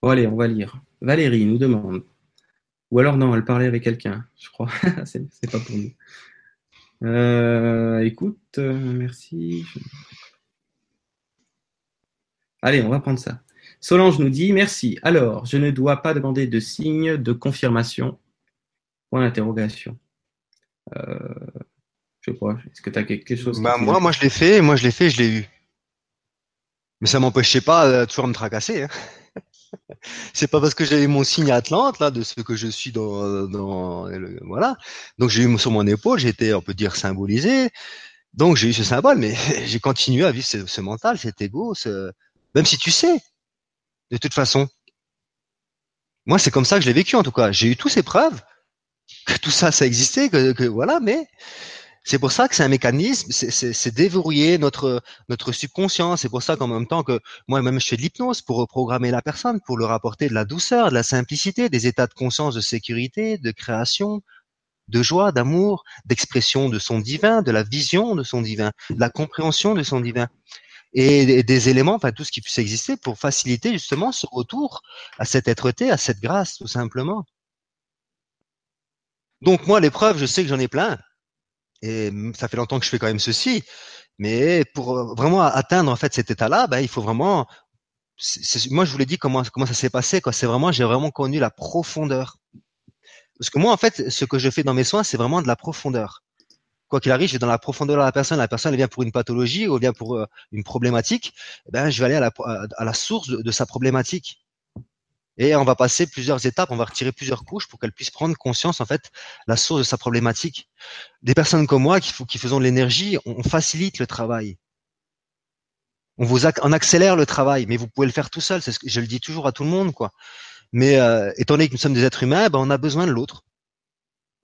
Bon, allez, on va lire. Valérie nous demande ou alors non, elle parlait avec quelqu'un, je crois. c'est pas pour nous. Euh, écoute, euh, merci. Allez, on va prendre ça. Solange nous dit merci. Alors, je ne dois pas demander de signe de confirmation. Point d'interrogation. Euh, je sais pas. Est-ce que tu as quelque chose bah, Moi, moi, je l'ai fait. Moi, je l'ai fait. Je l'ai eu. Mais ça m'empêchait pas de toujours me tracasser. Hein. c'est pas parce que j'avais mon signe Atlante là de ce que je suis dans, dans voilà. Donc j'ai eu sur mon épaule, j'étais on peut dire symbolisé. Donc j'ai eu ce symbole, mais j'ai continué à vivre ce, mental, cet ego, ce... même si tu sais, de toute façon. Moi c'est comme ça que je l'ai vécu en tout cas. J'ai eu toutes ces preuves que tout ça ça existait, que, voilà, mais c'est pour ça que c'est un mécanisme, c'est déverrouiller notre notre subconscient. C'est pour ça qu'en même temps que moi-même je fais de l'hypnose pour reprogrammer la personne, pour leur apporter de la douceur, de la simplicité, des états de conscience, de sécurité, de création, de joie, d'amour, d'expression de son divin, de la vision de son divin, de la compréhension de son divin. Et des éléments, enfin tout ce qui puisse exister pour faciliter justement ce retour à cette êtreté, à cette grâce, tout simplement. Donc moi, l'épreuve, je sais que j'en ai plein. Et ça fait longtemps que je fais quand même ceci. Mais pour euh, vraiment atteindre en fait cet état-là, ben, il faut vraiment. moi, je vous l'ai dit comment comment ça s'est passé. Quoi. C'est vraiment, j'ai vraiment connu la profondeur. Parce que moi, en fait, ce que je fais dans mes soins, c'est vraiment de la profondeur. Quoi qu'il arrive, je vais dans la profondeur de la personne. La personne, elle vient pour une pathologie ou vient pour euh, une problématique. Eh ben, je vais aller à la, à la source de sa problématique. Et on va passer plusieurs étapes, on va retirer plusieurs couches pour qu'elle puisse prendre conscience, en fait, la source de sa problématique. Des personnes comme moi qui, qui faisons de l'énergie, on facilite le travail. On vous on accélère le travail, mais vous pouvez le faire tout seul. C'est ce que je le dis toujours à tout le monde, quoi. Mais euh, étant donné que nous sommes des êtres humains, ben, on a besoin de l'autre.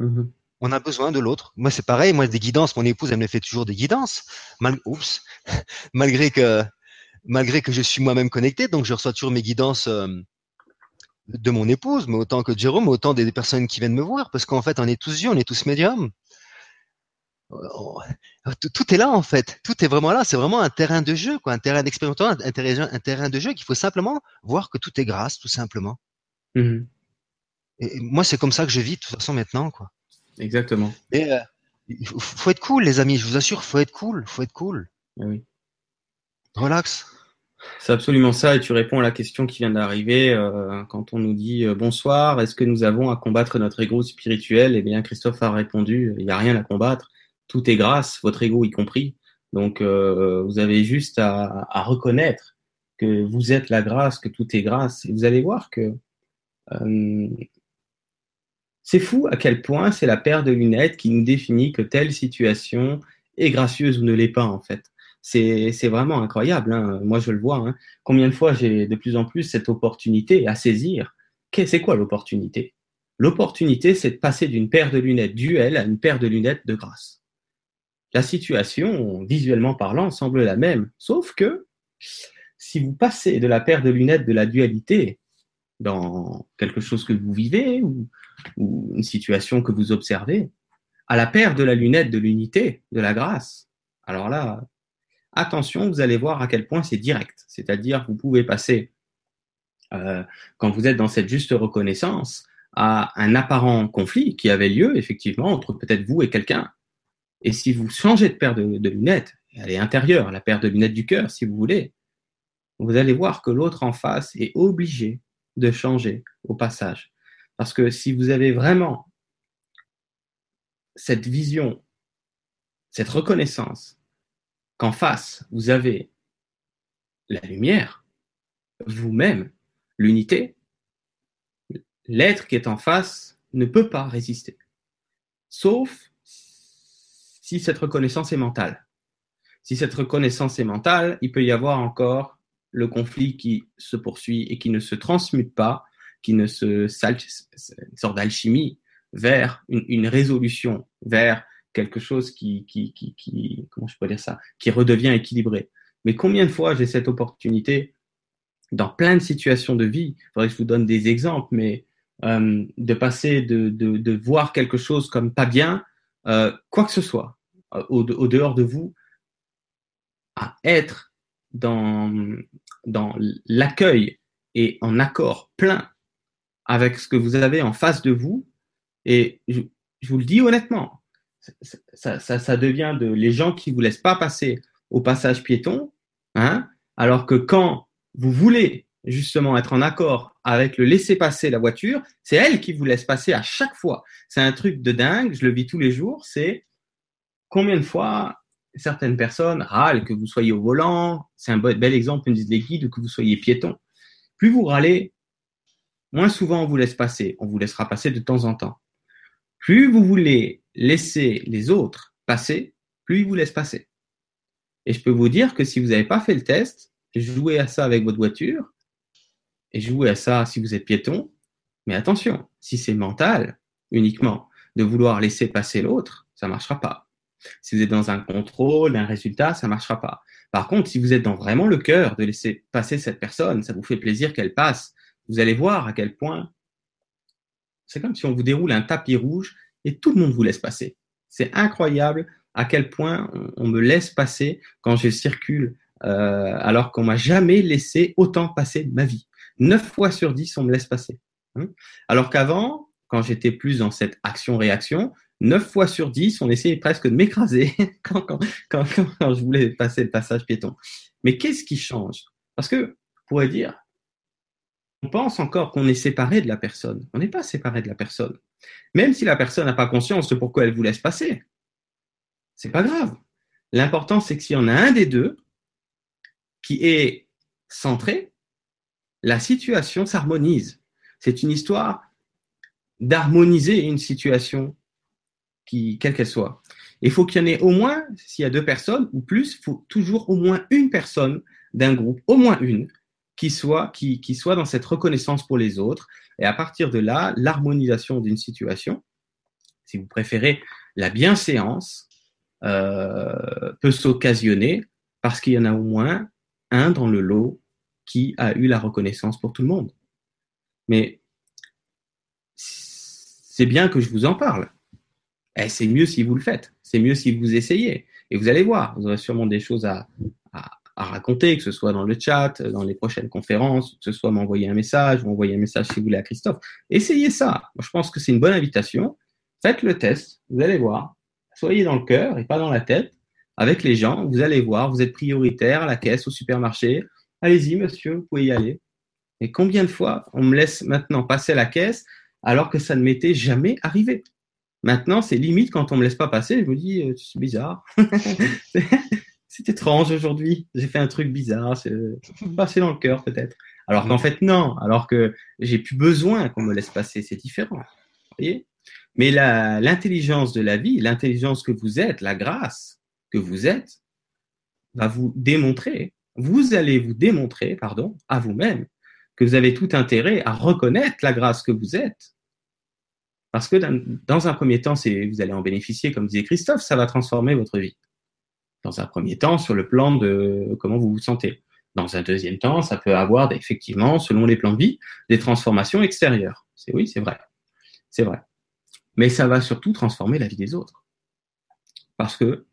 Mm-hmm. On a besoin de l'autre. Moi, c'est pareil. Moi, des guidances. Mon épouse, elle me fait toujours des guidances, mal, oups, malgré que malgré que je suis moi-même connecté, donc je reçois toujours mes guidances. Euh, de mon épouse, mais autant que de Jérôme, autant des personnes qui viennent me voir, parce qu'en fait, on est tous yeux, on est tous médiums. Oh, tout est là en fait, tout est vraiment là. C'est vraiment un terrain de jeu, quoi, un terrain d'expérimentation, un, un, terrain de jeu qu'il faut simplement voir que tout est grâce, tout simplement. Mmh Et moi, c'est comme ça que je vis de toute façon maintenant, quoi. Exactement. Et euh, faut, être cool, les amis. Je vous assure, faut être cool, faut être cool. Ah oui. Relax. C'est absolument ça, et tu réponds à la question qui vient d'arriver euh, quand on nous dit euh, bonsoir, est-ce que nous avons à combattre notre ego spirituel? Eh bien, Christophe a répondu, il n'y a rien à combattre, tout est grâce, votre ego y compris. Donc, euh, vous avez juste à, à, reconnaître que vous êtes la grâce, que tout est grâce, et vous allez voir que c'est fou à quel point c'est la paire de lunettes qui nous définit que telle situation est gracieuse ou ne l'est pas en fait c'est vraiment incroyable. Hein. Moi, je le vois. Hein. Combien de fois j'ai de plus en plus cette opportunité à saisir? C'est quoi l'opportunité? L'opportunité, c'est de passer d'une paire de lunettes duel à une paire de lunettes de grâce. La situation, visuellement parlant, semble la même, sauf que si vous passez de la paire de lunettes de la dualité dans quelque chose que vous vivez ou, une situation que vous observez, à la paire de la lunette de l'unité, de la grâce, alors là, attention, vous allez voir à quel point c'est direct. C'est-à-dire, vous pouvez passer, euh, quand vous êtes dans cette juste reconnaissance, à un apparent conflit qui avait lieu, effectivement, entre peut-être vous et quelqu'un. Et si vous changez de paire de, lunettes, elle est intérieure, la paire de lunettes du cœur, si vous voulez, vous allez voir que l'autre en face est obligé de changer au passage. Parce que si vous avez vraiment cette vision, cette reconnaissance qu'en face, vous avez la lumière, vous-même, l'unité, l'être qui est en face ne peut pas résister. Sauf si cette reconnaissance est mentale. Si cette reconnaissance est mentale, il peut y avoir encore le conflit qui se poursuit et qui ne se transmute pas, qui ne se une sorte d'alchimie vers une, résolution, vers quelque chose qui, comment je peux dire ça, qui redevient équilibré. Mais combien de fois j'ai cette opportunité dans plein de situations de vie, il faudrait que je vous donne des exemples, mais euh, de passer de, de, voir quelque chose comme pas bien, euh, quoi que ce soit, euh, au, dehors de vous, à être dans, l'accueil et en accord plein avec ce que vous avez en face de vous. Et je, vous le dis honnêtement, ça, ça, devient de les gens qui vous laissent pas passer au passage piéton, hein, alors que quand vous voulez justement être en accord avec le laisser passer la voiture, c'est elle qui vous laisse passer à chaque fois. C'est un truc de dingue, je le vis tous les jours, c'est combien de fois certaines personnes râlent que vous soyez au volant, c'est un bel exemple, une des guides, que vous soyez piéton. Plus vous râlez, moins souvent on vous laisse passer, on vous laissera passer de temps en temps. Plus vous voulez laisser les autres passer, plus ils vous laissent passer. Et je peux vous dire que si vous n'avez pas fait le test, jouez à ça avec votre voiture et jouez à ça si vous êtes piéton. Mais attention, si c'est mental uniquement de vouloir laisser passer l'autre, ça ne marchera pas. Si vous êtes dans un contrôle, un résultat, ça ne marchera pas. Par contre, si vous êtes dans vraiment le cœur de laisser passer cette personne, ça vous fait plaisir qu'elle passe, vous allez voir à quel point c'est comme si on vous déroule un tapis rouge et tout le monde vous laisse passer. C'est incroyable à quel point on, me laisse passer quand je circule, euh, alors qu'on m'a jamais laissé autant passer de ma vie. Neuf fois sur dix, on me laisse passer. Hein. alors qu'avant, quand j'étais plus dans cette action-réaction, 9 fois sur 10, on essayait presque de m'écraser quand, quand, quand, quand, je voulais passer le passage piéton. Mais qu'est-ce qui change? Parce que, on pourrait dire, on pense encore qu'on est séparé de la personne. On n'est pas séparé de la personne. Même si la personne n'a pas conscience de pourquoi elle vous laisse passer. C'est pas grave. L'important, c'est que s'il y en a un des deux qui est centré, la situation s'harmonise. C'est une histoire d'harmoniser une situation quelle qu'elle soit. Il faut qu'il y en ait au moins, s'il y a deux personnes ou plus, il faut toujours au moins une personne d'un groupe, au moins une, qui soit, qui, soit dans cette reconnaissance pour les autres. Et à partir de là, l'harmonisation d'une situation, si vous préférez, la bienséance, euh, peut s'occasionner parce qu'il y en a au moins un dans le lot qui a eu la reconnaissance pour tout le monde. Mais c'est bien que je vous en parle eh, c'est mieux si vous le faites. C'est mieux si vous essayez. Et vous allez voir, vous aurez sûrement des choses à, raconter, que ce soit dans le chat, dans les prochaines conférences, que ce soit m'envoyer un message ou envoyer un message si vous voulez à Christophe. Essayez ça. Je pense que c'est une bonne invitation. Faites le test, vous allez voir. Soyez dans le cœur et pas dans la tête. Avec les gens, vous allez voir, vous êtes prioritaire à la caisse, au supermarché. Allez-y, monsieur, vous pouvez y aller. Et combien de fois on me laisse maintenant passer la caisse alors que ça ne m'était jamais arrivé? Maintenant, c'est limite quand on me laisse pas passer, je me dis, euh, c'est bizarre. c'est étrange aujourd'hui. J'ai fait un truc bizarre. C'est passé dans le cœur peut-être. Alors qu'en fait, non. Alors que j'ai plus besoin qu'on me laisse passer. C'est différent. voyez? Mais l'intelligence de la vie, l'intelligence que vous êtes, la grâce que vous êtes, va vous démontrer, vous allez vous démontrer, pardon, à vous-même, que vous avez tout intérêt à reconnaître la grâce que vous êtes parce que dans un premier temps, vous allez en bénéficier, comme disait Christophe, ça va transformer votre vie. Dans un premier temps, sur le plan de comment vous vous sentez. Dans un deuxième temps, ça peut avoir effectivement, selon les plans de vie, des transformations extérieures. C'est oui, c'est vrai. C'est vrai. Mais ça va surtout transformer la vie des autres. Parce que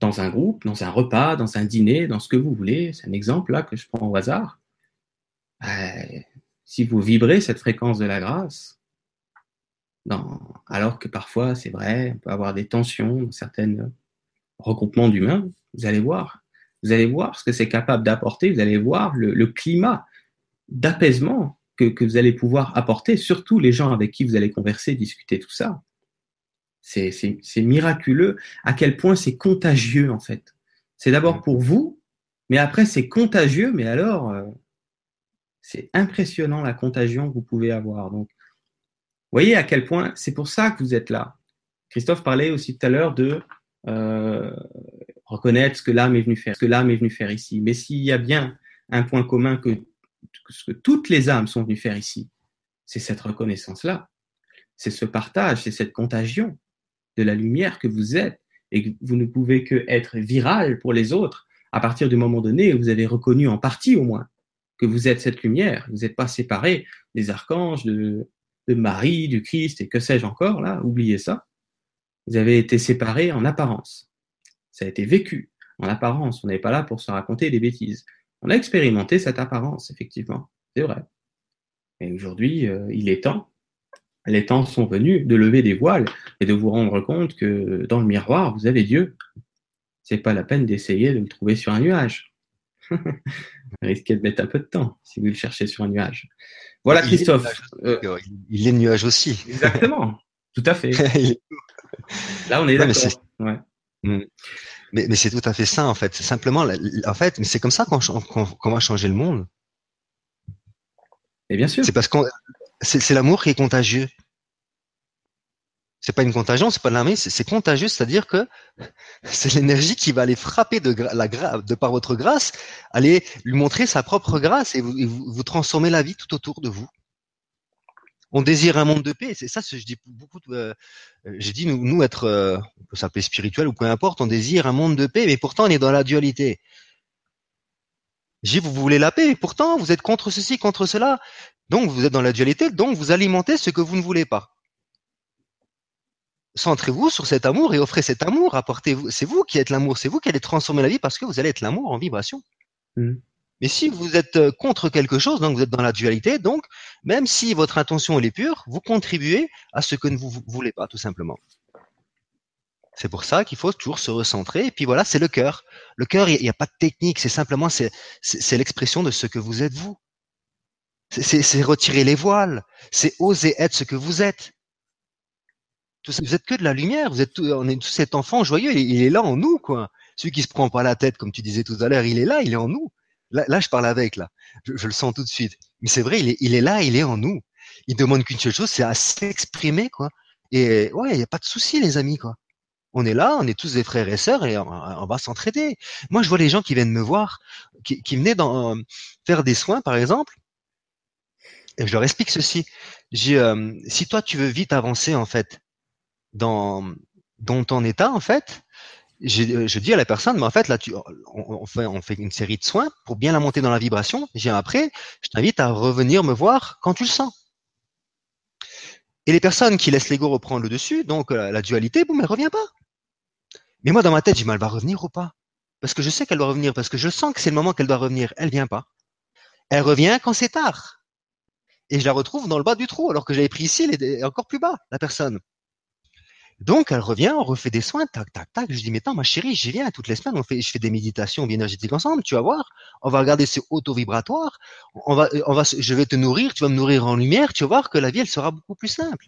dans un groupe, dans un repas, dans un dîner, dans ce que vous voulez, c'est un exemple là que je prends au hasard. Euh, si vous vibrez cette fréquence de la grâce, alors que parfois, c'est vrai, on peut avoir des tensions dans certains regroupements d'humains. Vous allez voir. Vous allez voir ce que c'est capable d'apporter. Vous allez voir le, climat d'apaisement que, que, vous allez pouvoir apporter, surtout les gens avec qui vous allez converser, discuter, tout ça. C'est miraculeux à quel point c'est contagieux, en fait. C'est d'abord pour vous, mais après, c'est contagieux, mais alors, euh, c'est impressionnant la contagion que vous pouvez avoir. Donc, voyez à quel point c'est pour ça que vous êtes là. Christophe parlait aussi tout à l'heure de euh, reconnaître ce que l'âme est venue faire, ce que l'âme est venue faire ici. Mais s'il y a bien un point commun que, ce que toutes les âmes sont venues faire ici, c'est cette reconnaissance-là. C'est ce partage, c'est cette contagion de la lumière que vous êtes et que vous ne pouvez que être viral pour les autres à partir du moment donné où vous avez reconnu en partie au moins que vous êtes cette lumière. Vous n'êtes pas séparé des archanges, de, de Marie, du Christ et que sais-je encore, là, oubliez ça. Vous avez été séparés en apparence. Ça a été vécu en apparence. On n'est pas là pour se raconter des bêtises. On a expérimenté cette apparence, effectivement. C'est vrai. Et aujourd'hui, euh, il est temps, les temps sont venus de lever des voiles et de vous rendre compte que dans le miroir, vous avez Dieu. C'est pas la peine d'essayer de le trouver sur un nuage. vous risquez de mettre un peu de temps si vous le cherchez sur un nuage. Voilà, Christophe. Euh, il est nuage aussi. Exactement. Tout à fait. Là, on est d'accord. Mm. Mais, c'est tout à fait ça, en fait. C'est simplement, en fait, c'est comme ça qu'on va changer le monde. Et bien sûr. C'est parce que c'est l'amour qui est contagieux. C'est pas une contagion, c'est pas de l'armée, c'est contagieux, c'est-à-dire que c'est l'énergie qui va aller frapper de, la de par votre grâce, aller lui montrer sa propre grâce et vous, vous, transformer la vie tout autour de vous. On désire un monde de paix, c'est ça, je dis beaucoup. Euh, j'ai dit nous, nous être, euh, on peut s'appeler spirituel ou peu importe, on désire un monde de paix, mais pourtant on est dans la dualité. J'ai vous voulez la paix, pourtant vous êtes contre ceci, contre cela. Donc vous êtes dans la dualité, donc vous alimentez ce que vous ne voulez pas centrez-vous sur cet amour et offrez cet amour, apportez-vous. C'est vous qui êtes l'amour, c'est vous qui allez transformer la vie parce que vous allez être l'amour en vibration. Mm. Mais si vous êtes euh, contre quelque chose, donc vous êtes dans la dualité, donc même si votre intention est pure, vous contribuez à ce que vous ne voulez pas, tout simplement. C'est pour ça qu'il faut toujours se recentrer. Et puis voilà, c'est le cœur. Le cœur, il n'y a, pas de technique. C'est simplement, c'est l'expression de ce que vous êtes vous. C'est retirer les voiles. C'est oser être ce que vous êtes vous êtes que de la lumière, vous êtes tout, on est tout cet enfant joyeux, il, est là en nous, quoi. Celui qui se prend pas la tête, comme tu disais tout à l'heure, il est là, il est en nous. Là, je parle avec, là. Je, le sens tout de suite. Mais c'est vrai, il est, là, il est en nous. Il demande qu'une seule chose, c'est à s'exprimer, quoi. Et ouais, il n'y a pas de souci, les amis, quoi. On est là, on est tous des frères et sœurs et on, va s'entraider. Moi, je vois les gens qui viennent me voir, qui, venaient faire des soins, par exemple, et je leur explique ceci. J'ai, euh, si toi, tu veux vite avancer, en fait, dans, dans ton état, en fait, je, je, dis à la personne, mais en fait, là, tu, on, fait, on fait une série de soins pour bien la monter dans la vibration. J'ai après, je t'invite à revenir me voir quand tu le sens. Et les personnes qui laissent l'ego reprendre le dessus, donc la, la dualité, boum, elle revient pas. Mais moi, dans ma tête, je dis, elle va revenir ou pas? Parce que je sais qu'elle doit revenir, parce que je sens que c'est le moment qu'elle doit revenir. Elle vient pas. Elle revient quand c'est tard. Et je la retrouve dans le bas du trou, alors que j'avais pris ici, elle est encore plus bas, la personne. Donc, elle revient, on refait des soins, tac, tac, tac. Je dis, mais attends, ma chérie, j'y viens toutes les semaines, on fait, je fais des méditations énergétiques ensemble, tu vas voir. On va regarder ces auto-vibratoires. On va, on va, je vais te nourrir, tu vas me nourrir en lumière, tu vas voir que la vie, elle sera beaucoup plus simple.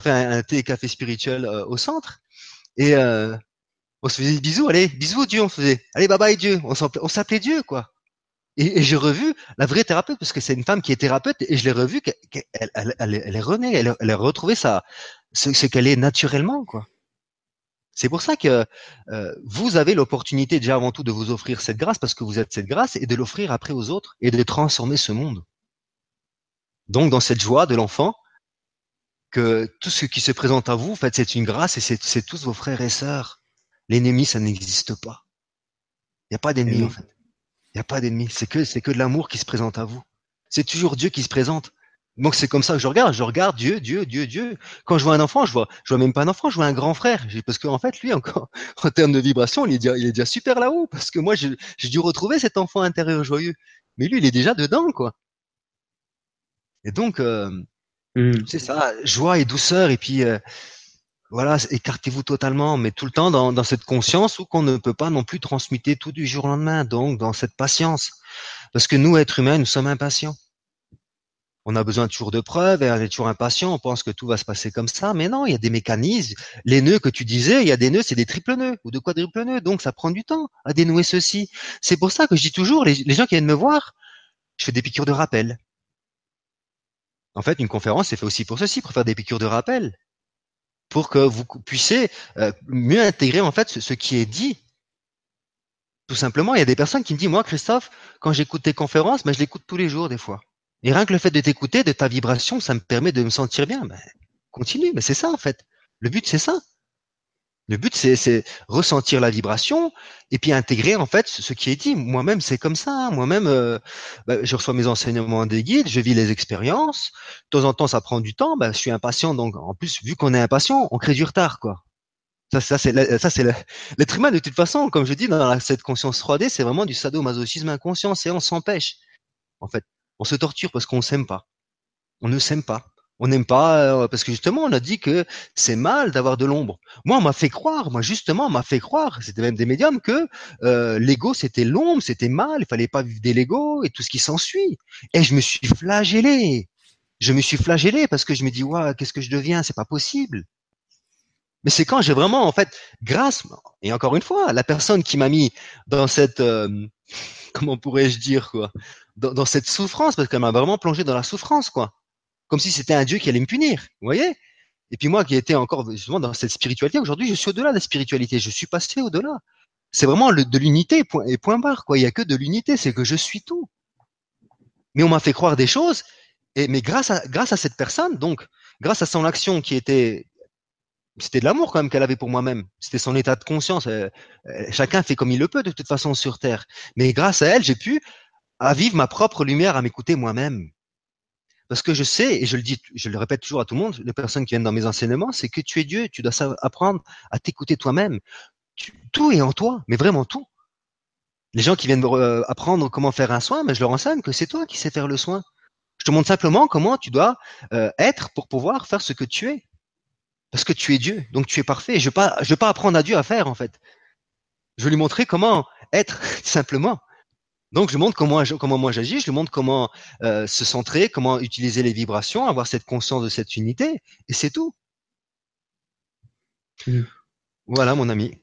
On fait un, thé et café spirituel euh, au centre. Et, euh, on se faisait des bisous, allez, bisous Dieu, on faisait. Allez, bye bye Dieu. On s'appelait Dieu, quoi. Et, j'ai revu la vraie thérapeute, parce que c'est une femme qui est thérapeute, et je l'ai revue, qu'elle elle, elle, elle, est renée, elle, elle a retrouvé sa, ce, qu'elle est naturellement, quoi. C'est pour ça que euh, vous avez l'opportunité déjà avant tout de vous offrir cette grâce parce que vous êtes cette grâce et de l'offrir après aux autres et de transformer ce monde. Donc dans cette joie de l'enfant, que tout ce qui se présente à vous, en fait, c'est une grâce et c'est tous vos frères et sœurs. L'ennemi, ça n'existe pas. Il n'y a pas d'ennemi en fait. Il n'y a pas d'ennemi. C'est que c'est que de l'amour qui se présente à vous. C'est toujours Dieu qui se présente. Donc c'est comme ça que je regarde, je regarde Dieu, Dieu, Dieu, Dieu. Quand je vois un enfant, je vois, je vois même pas un enfant, je vois un grand frère. Parce qu'en en fait, lui, encore, en termes de vibration, il est déjà, il est déjà super là-haut. Parce que moi, j'ai dû retrouver cet enfant intérieur joyeux. Mais lui, il est déjà dedans, quoi. Et donc, euh, hmm. c'est ça, joie et douceur. Et puis, euh, voilà, écartez-vous totalement, mais tout le temps dans, dans cette conscience où qu'on ne peut pas non plus transmuter tout du jour au lendemain. Donc, dans cette patience. Parce que nous, êtres humains, nous sommes impatients on a besoin toujours de preuves et on est toujours impatient, on pense que tout va se passer comme ça, mais non, il y a des mécanismes. Les nœuds que tu disais, il y a des nœuds, c'est des triples nœuds ou de quadruples nœuds, donc ça prend du temps à dénouer ceci. C'est pour ça que je dis toujours, les, gens qui viennent me voir, je fais des piqûres de rappel. En fait, une conférence, c'est fait aussi pour ceci, pour faire des piqûres de rappel, pour que vous puissiez euh, mieux intégrer en fait ce, qui est dit. Tout simplement, il y a des personnes qui me disent, moi, Christophe, quand j'écoute tes conférences, ben, je l'écoute tous les jours des fois. Et rien que le fait de t'écouter, de ta vibration, ça me permet de me sentir bien. Ben, continue, mais c'est ça en fait. Le but, c'est ça. Le but, c'est ressentir la vibration et puis intégrer en fait ce qui est dit. Moi-même, c'est comme ça. Hein. Moi-même, euh, ben, je reçois mes enseignements des guides, je vis les expériences. De temps en temps, ça prend du temps. Ben, je suis impatient, donc en plus, vu qu'on est impatient, on crée du retard, quoi. Ça, ça c'est ça, c'est l'être humain de toute façon. Comme je dis dans cette conscience 3D, c'est vraiment du sadomasochisme inconscient. Et on s'empêche, en fait. On se torture parce qu'on s'aime pas. On ne s'aime pas. On n'aime pas euh, parce que justement on a dit que c'est mal d'avoir de l'ombre. Moi on m'a fait croire, moi justement on m'a fait croire, c'était même des médiums que euh, l'ego c'était l'ombre, c'était mal, il fallait pas vivre des l'ego et tout ce qui s'ensuit. Et je me suis flagellé. Je me suis flagellé parce que je me dis ouais qu'est-ce que je deviens, c'est pas possible. Mais c'est quand j'ai vraiment en fait grâce et encore une fois la personne qui m'a mis dans cette euh, comment pourrais-je dire, quoi, dans, cette souffrance, parce qu'elle m'a vraiment plongé dans la souffrance, quoi. Comme si c'était un Dieu qui allait me punir, vous voyez Et puis moi qui étais encore justement dans cette spiritualité, aujourd'hui je suis au-delà de la spiritualité, je suis passé au-delà. C'est vraiment de l'unité, point, et point barre, quoi. Il y a que de l'unité, c'est que je suis tout. Mais on m'a fait croire des choses, et, mais grâce à, grâce à cette personne, donc, grâce à son action qui était c'était de l'amour quand même qu'elle avait pour moi-même. C'était son état de conscience. Chacun fait comme il le peut de toute façon sur Terre. Mais grâce à elle, j'ai pu à vivre ma propre lumière, à m'écouter moi-même. Parce que je sais, et je le dis, je le répète toujours à tout le monde, les personnes qui viennent dans mes enseignements, c'est que tu es Dieu, tu dois apprendre à t'écouter toi-même. tout est en toi, mais vraiment tout. Les gens qui viennent euh, apprendre comment faire un soin, mais je leur enseigne que c'est toi qui sais faire le soin. Je te montre simplement comment tu dois être pour pouvoir faire ce que tu es. Parce que tu es Dieu, donc tu es parfait. Je ne vais pas apprendre à Dieu à faire en fait. Je vais lui montrer comment être simplement. Donc je montre comment, comment moi j'agis, je lui montre comment euh, se centrer, comment utiliser les vibrations, avoir cette conscience de cette unité, et c'est tout. Mmh. Voilà mon ami.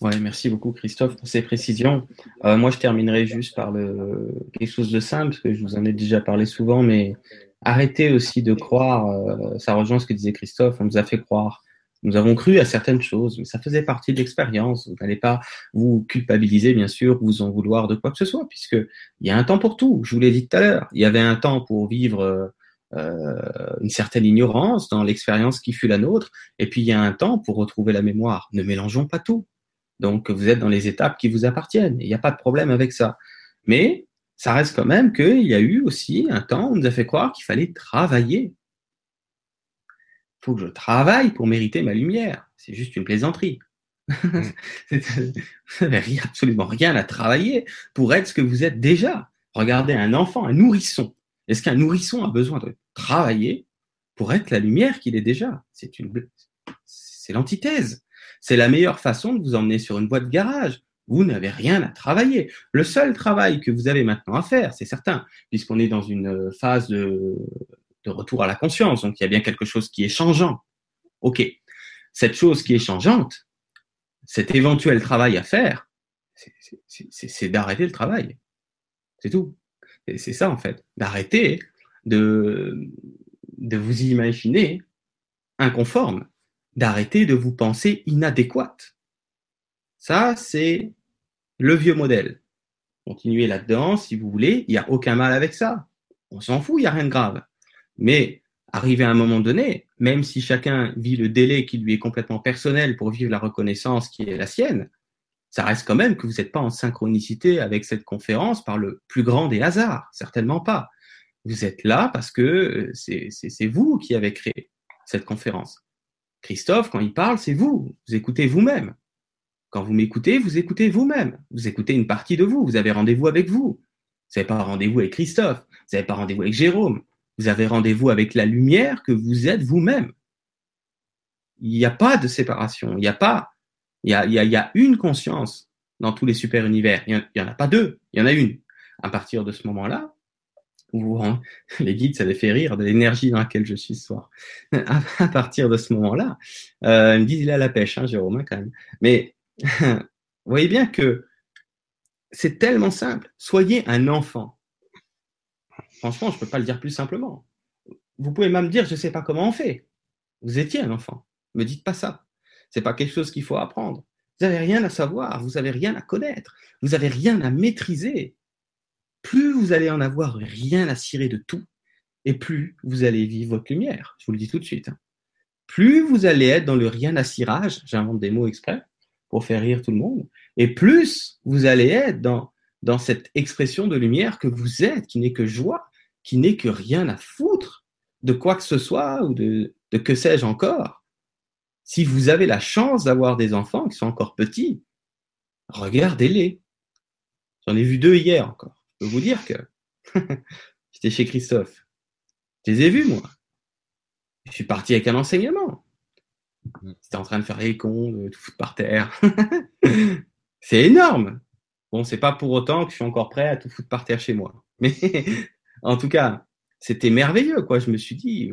Ouais, merci beaucoup Christophe pour ces précisions. Euh, moi je terminerai juste par le quelque chose de simple, parce que je vous en ai déjà parlé souvent, mais arrêtez aussi de croire, euh, ça rejoint ce que disait Christophe, on nous a fait croire. Nous avons cru à certaines choses, mais ça faisait partie de l'expérience. Vous n'allez pas vous culpabiliser, bien sûr, vous en vouloir de quoi que ce soit, puisque il y a un temps pour tout. Je vous l'ai dit tout à l'heure. Il y avait un temps pour vivre euh, une certaine ignorance dans l'expérience qui fut la nôtre, et puis il y a un temps pour retrouver la mémoire. Ne mélangeons pas tout. Donc vous êtes dans les étapes qui vous appartiennent. Il n'y a pas de problème avec ça. Mais ça reste quand même qu'il y a eu aussi un temps où on nous a fait croire qu'il fallait travailler. Il faut que je travaille pour mériter ma lumière. C'est juste une plaisanterie. Mm. vous n'avez absolument rien à travailler pour être ce que vous êtes déjà. Regardez un enfant, un nourrisson. Est-ce qu'un nourrisson a besoin de travailler pour être la lumière qu'il est déjà? C'est une, c'est l'antithèse. C'est la meilleure façon de vous emmener sur une voie de garage vous n'avez rien à travailler. Le seul travail que vous avez maintenant à faire, c'est certain, puisqu'on est dans une euh, phase de, retour à la conscience, donc il y a bien quelque chose qui est changeant. Ok, cette chose qui est changeante, cet éventuel travail à faire, c'est d'arrêter le travail. C'est tout. C'est ça en fait, d'arrêter de, de vous imaginer inconforme, d'arrêter de vous penser inadéquate. Ça, c'est le vieux modèle. Continuez là-dedans si vous voulez, il n'y a aucun mal avec ça. On s'en fout, il n'y a rien de grave. Mais arrivé à un moment donné, même si chacun vit le délai qui lui est complètement personnel pour vivre la reconnaissance qui est la sienne, ça reste quand même que vous n'êtes pas en synchronicité avec cette conférence par le plus grand des hasards, certainement pas. Vous êtes là parce que euh, c'est vous qui avez créé cette conférence. Christophe, quand il parle, c'est vous. Vous écoutez vous-même. Quand vous m'écoutez, vous écoutez vous-même. Vous écoutez une partie de vous. Vous avez rendez-vous avec vous. Vous n'avez pas rendez-vous avec Christophe. Vous n'avez pas rendez-vous avec Jérôme. Vous avez rendez-vous avec la lumière que vous êtes vous-même. Il n'y a pas de séparation. Il n'y a pas. Il y a, une conscience dans tous les super univers. Il n'y en, a pas deux. Il y en a une. À partir de ce moment-là, les guides, ça les fait rire de l'énergie dans laquelle je suis ce soir. À, partir de ce moment-là, euh, ils me disent il a la pêche, hein, Jérôme, hein, quand même. Mais vous voyez bien que c'est tellement simple. Soyez un enfant. Franchement, je ne peux pas le dire plus simplement. Vous pouvez même dire, je ne sais pas comment on fait. Vous étiez un enfant. Ne me dites pas ça. Ce n'est pas quelque chose qu'il faut apprendre. Vous n'avez rien à savoir, vous n'avez rien à connaître, vous n'avez rien à maîtriser. Plus vous allez en avoir rien à cirer de tout, et plus vous allez vivre votre lumière. Je vous le dis tout de suite. Hein. Plus vous allez être dans le rien à cirage, j'invente des mots exprès, pour faire rire tout le monde. Et plus vous allez être dans, dans cette expression de lumière que vous êtes, qui n'est que joie, qui n'est que rien à foutre de quoi que ce soit ou de, que sais-je encore. Si vous avez la chance d'avoir des enfants qui sont encore petits, regardez-les. J'en ai vu deux hier encore. Je peux vous dire que j'étais chez Christophe. Je les ai vus, moi. Je suis parti avec un enseignement. C'était en train de faire les cons, de tout foutre par terre. c'est énorme. Bon, c'est pas pour autant que je suis encore prêt à tout foutre par terre chez moi. Mais en tout cas, c'était merveilleux, quoi. Je me suis dit,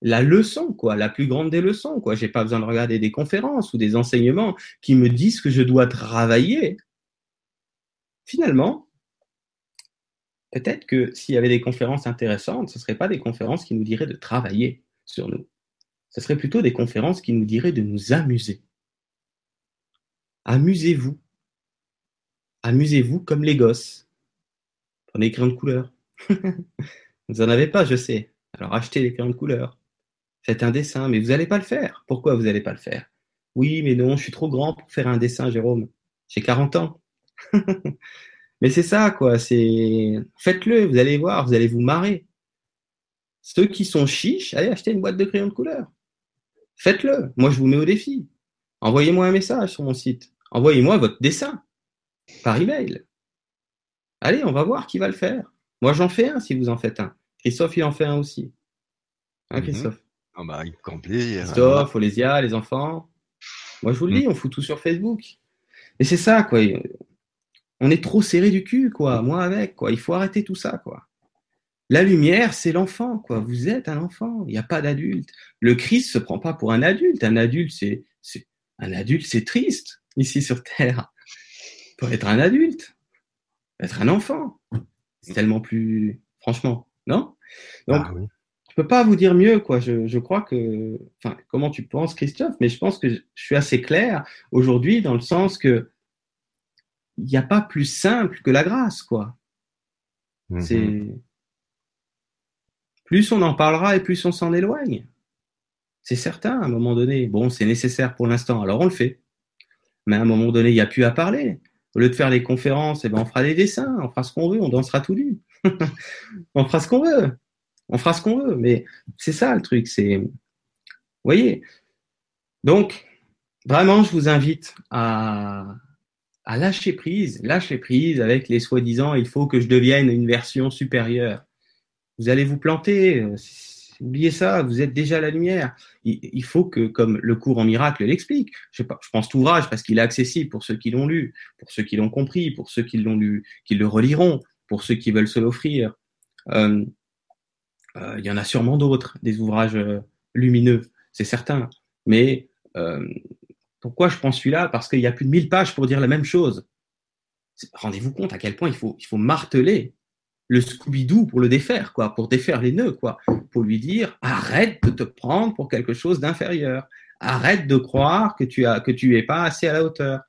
la leçon, quoi, la plus grande des leçons, quoi. J'ai pas besoin de regarder des conférences ou des enseignements qui me disent que je dois travailler. finalement, peut-être que s'il y avait des conférences intéressantes, ce ne seraient pas des conférences qui nous diraient de travailler sur nous. Ce seraient plutôt des conférences qui nous diraient de nous amuser. Amusez-vous. Amusez-vous comme les gosses. Prenez crayons de couleur. vous n'en avez pas, je sais. Alors achetez des crayons de couleur. Faites un dessin, mais vous n'allez pas le faire. Pourquoi vous n'allez pas le faire? Oui, mais non, je suis trop grand pour faire un dessin, Jérôme. J'ai 40 ans. Mais c'est ça, quoi. C'est faites-le, vous allez voir, vous allez vous marrer. Ceux qui sont chiches, allez acheter une boîte de crayons de couleur. Faites-le. Moi, je vous mets au défi. Envoyez-moi un message sur mon site. Envoyez-moi votre dessin par email. Allez, on va voir qui va le faire. Moi, j'en fais un si vous en faites un. Christophe, il en fait un aussi. Hein, mhm. Christophe ah bah. Christophe, Olésia, les enfants. Moi, je vous le dis, mhm. on fout tout sur Facebook. Et c'est ça, quoi on est trop serré du cul, quoi. Moi avec, quoi. Il faut arrêter tout ça, quoi. La lumière, c'est l'enfant, quoi. Vous êtes un enfant. Il n'y a pas d'adulte. Le Christ se prend pas pour un adulte. Un adulte, c'est, un adulte, c'est triste ici sur Terre. Pour être un adulte, être un enfant, c'est tellement plus, franchement, non? Donc, ah je peux pas vous dire mieux, quoi. Je, je crois que, enfin, comment tu penses, Christophe? Mais je pense que je suis assez clair aujourd'hui dans le sens que il n'y a pas plus simple que la grâce, quoi. Mhm. C'est plus on en parlera et plus on s'en éloigne. C'est certain, à un moment donné. Bon, c'est nécessaire pour l'instant, alors on le fait. Mais à un moment donné, il n'y a plus à parler. Au lieu de faire les conférences, eh ben, on fera des dessins, on fera ce qu'on veut, on dansera tout nu. on fera ce qu'on veut. On fera ce qu'on veut. Mais c'est ça le truc, c'est. Vous voyez Donc, vraiment, je vous invite à, à lâcher prise, lâcher prise avec les soi-disant il faut que je devienne une version supérieure. Vous allez vous planter, euh, oubliez ça, vous êtes déjà la lumière. Il, faut que, comme le cours en miracle l'explique, je, je pense tout ouvrage parce qu'il est accessible pour ceux qui l'ont lu, pour ceux qui l'ont compris, pour ceux qui l'ont lu, qui le reliront, pour ceux qui veulent se l'offrir. Euh, euh, il y en a sûrement d'autres, des ouvrages lumineux, c'est certain. Mais pourquoi je prends celui-là? Parce qu'il y a plus de 1000 pages pour dire la même chose. Rendez-vous compte à quel point il faut, il faut marteler le Scooby-Doo pour le défaire, quoi, pour défaire les nœuds, quoi, pour lui dire arrête de te prendre pour quelque chose d'inférieur, arrête de croire que tu as que tu es pas assez à la hauteur,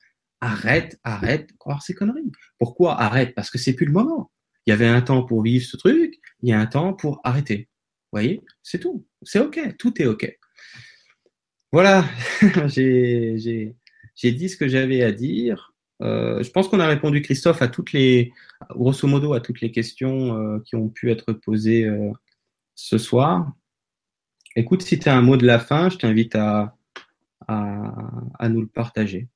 arrête, arrête de croire ces conneries. Pourquoi arrête? Parce que c'est plus le moment. Il y avait un temps pour vivre ce truc, il y a un temps pour arrêter. Vous voyez, c'est tout, c'est ok, tout est ok. Voilà, j'ai dit ce que j'avais à dire. Euh, je pense qu'on a répondu, Christophe, à toutes les, grosso modo, à toutes les questions euh, qui ont pu être posées euh, ce soir. Écoute, si tu as un mot de la fin, je t'invite à, à, nous le partager.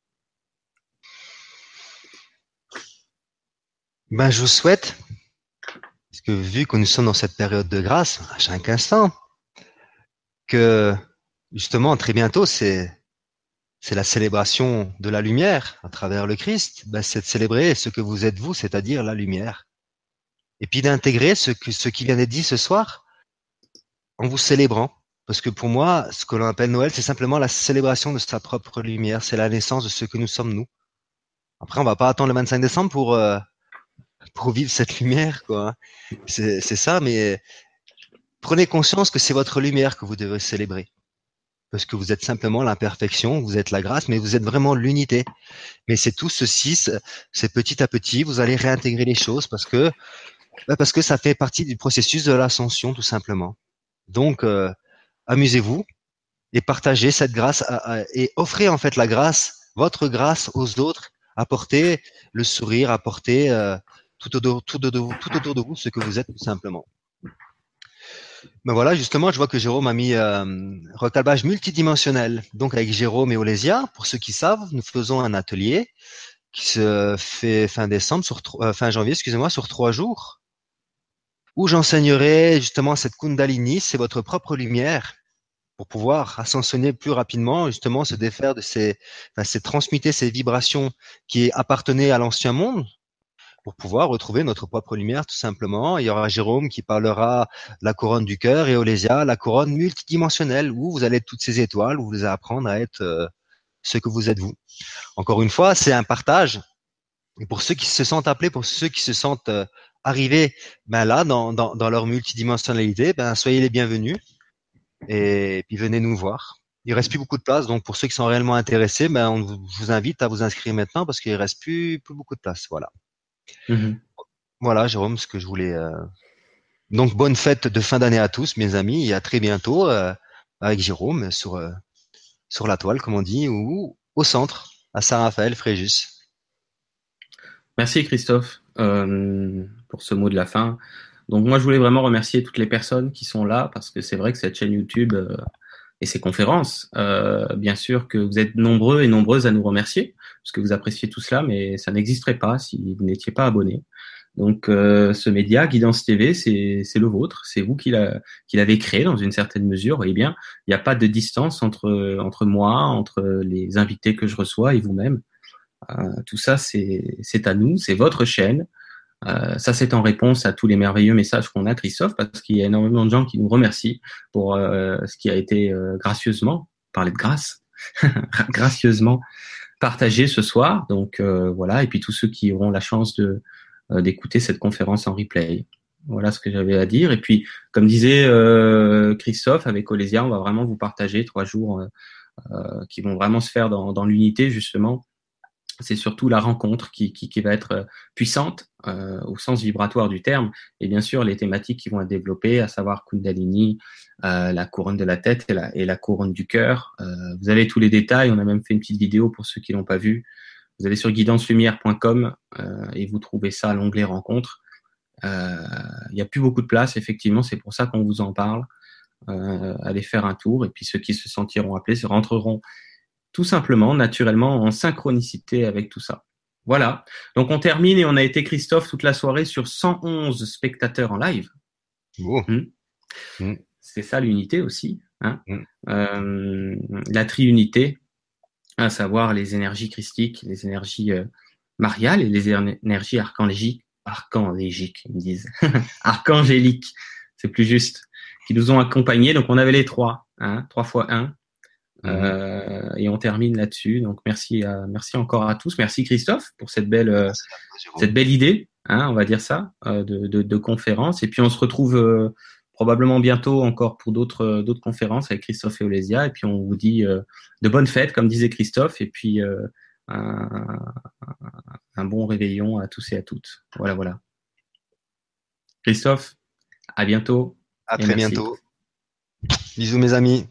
Ben, je vous souhaite, parce que vu que nous sommes dans cette période de grâce, à chaque instant, que justement, très bientôt, c'est c'est la célébration de la lumière à travers le Christ. Ben, c'est de célébrer ce que vous êtes vous, c'est-à-dire la lumière. Et puis d'intégrer ce, qui vient d'être dit ce soir en vous célébrant. Parce que pour moi, ce que l'on appelle Noël, c'est simplement la célébration de sa propre lumière. C'est la naissance de ce que nous sommes nous. Après, on va pas attendre le 25 décembre pour, euh, pour vivre cette lumière, quoi. C'est ça, mais prenez conscience que c'est votre lumière que vous devez célébrer parce que vous êtes simplement l'imperfection, vous êtes la grâce, mais vous êtes vraiment l'unité. Mais c'est tout ceci, c'est petit à petit, vous allez réintégrer les choses parce que bah, parce que ça fait partie du processus de l'ascension tout simplement. Donc euh, amusez-vous et partagez cette grâce et offrez en fait la grâce, votre grâce aux autres, apportez le sourire, apportez euh, tout, autour, tout, tout autour de vous ce que vous êtes tout simplement. Ben voilà, justement, je vois que Jérôme a mis euh, recalbage multidimensionnel. Donc avec Jérôme et Olésia, pour ceux qui savent, nous faisons un atelier qui se fait fin décembre, sur euh, fin janvier, excusez-moi, sur trois jours, où j'enseignerai justement cette Kundalini, c'est votre propre lumière, pour pouvoir ascensionner plus rapidement, justement se défaire de ces, enfin, c'est transmuter ces vibrations qui appartenaient à l'ancien monde, pour pouvoir retrouver notre propre lumière tout simplement. Il y aura Jérôme qui parlera la couronne du cœur et Olésia la couronne multidimensionnelle où vous allez être toutes ces étoiles, où vous allez apprendre à être euh, ce que vous êtes vous. Encore une fois, c'est un partage Et pour ceux qui se sentent appelés, pour ceux qui se sentent euh, arrivés ben là dans, leur multidimensionnalité, ben soyez les bienvenus et puis venez nous voir. Il reste plus beaucoup de place, donc pour ceux qui sont réellement intéressés, ben on vous invite à vous inscrire maintenant parce qu'il reste plus, plus beaucoup de place. Voilà. Mm-hmm. Voilà, Jérôme, ce que je voulais. Euh... Donc bonne fête de fin d'année à tous, mes amis, et à très bientôt euh, avec Jérôme sur euh, sur la toile, comme on dit, ou au centre à Saint-Raphaël, Fréjus. Merci Christophe pour ce mot de la fin. Donc moi je voulais vraiment remercier toutes les personnes qui sont là parce que c'est vrai que cette chaîne YouTube et ces conférences, bien sûr que vous êtes nombreux et nombreuses à nous remercier parce que vous appréciez tout cela, mais ça n'existerait pas si vous n'étiez pas abonné. Donc ce média, Guidance TV, c'est le vôtre, c'est vous qui l'avez créé dans une certaine mesure. Voyez bien, il n'y a pas de distance entre, entre moi, entre les invités que je reçois et vous-même. Euh, tout ça, c'est à nous, c'est votre chaîne. Euh, ça, c'est en réponse à tous les merveilleux messages qu'on a, Christophe, parce qu'il y a énormément de gens qui nous remercient pour euh, ce qui a été gracieusement, parler de grâce, gracieusement partagé ce soir. Donc voilà, et puis tous ceux qui auront la chance de d'écouter cette conférence en replay. Voilà ce que j'avais à dire. Et puis, comme disait Christophe, avec Olésia, on va vraiment vous partager trois jours qui vont vraiment se faire dans, dans l'unité, justement, c'est surtout la rencontre qui, va être euh, puissante euh, au sens vibratoire du terme, et bien sûr les thématiques qui vont être développées, à savoir Kundalini, euh, la couronne de la tête et la, couronne du cœur. vous avez tous les détails, on a même fait une petite vidéo pour ceux qui l'ont pas vu. Vous allez sur guidancelumière.com et vous trouvez ça à l'onglet rencontre. Il n'y a plus beaucoup de place, effectivement, c'est pour ça qu'on vous en parle. allez faire un tour, et puis ceux qui se sentiront appelés se rentreront tout simplement, naturellement, en synchronicité avec tout ça. Voilà. Donc on termine et on a été Christophe toute la soirée sur 111 spectateurs en live. Hmm. Hmm. C'est ça l'unité aussi. Hein hmm. euh, la triunité, à savoir les énergies christiques, les énergies euh, mariales et les énergies archangéliques, archangéliques, ils me disent, archangéliques, c'est plus juste, qui nous ont accompagnés. Donc on avait les trois, hein, trois fois un. Euh, et on termine là-dessus. Donc merci, à, merci encore à tous. Merci Christophe pour cette belle, euh, cette belle idée, hein, on va dire ça, euh, de, de, de, conférence. Et puis on se retrouve euh, probablement bientôt encore pour d'autres, d'autres conférences avec Christophe et Olésia. Et puis on vous dit de bonnes fêtes, comme disait Christophe. Et puis un, un bon réveillon à tous et à toutes. Voilà, voilà. Christophe, à bientôt. À très bientôt. Bisous mes amis.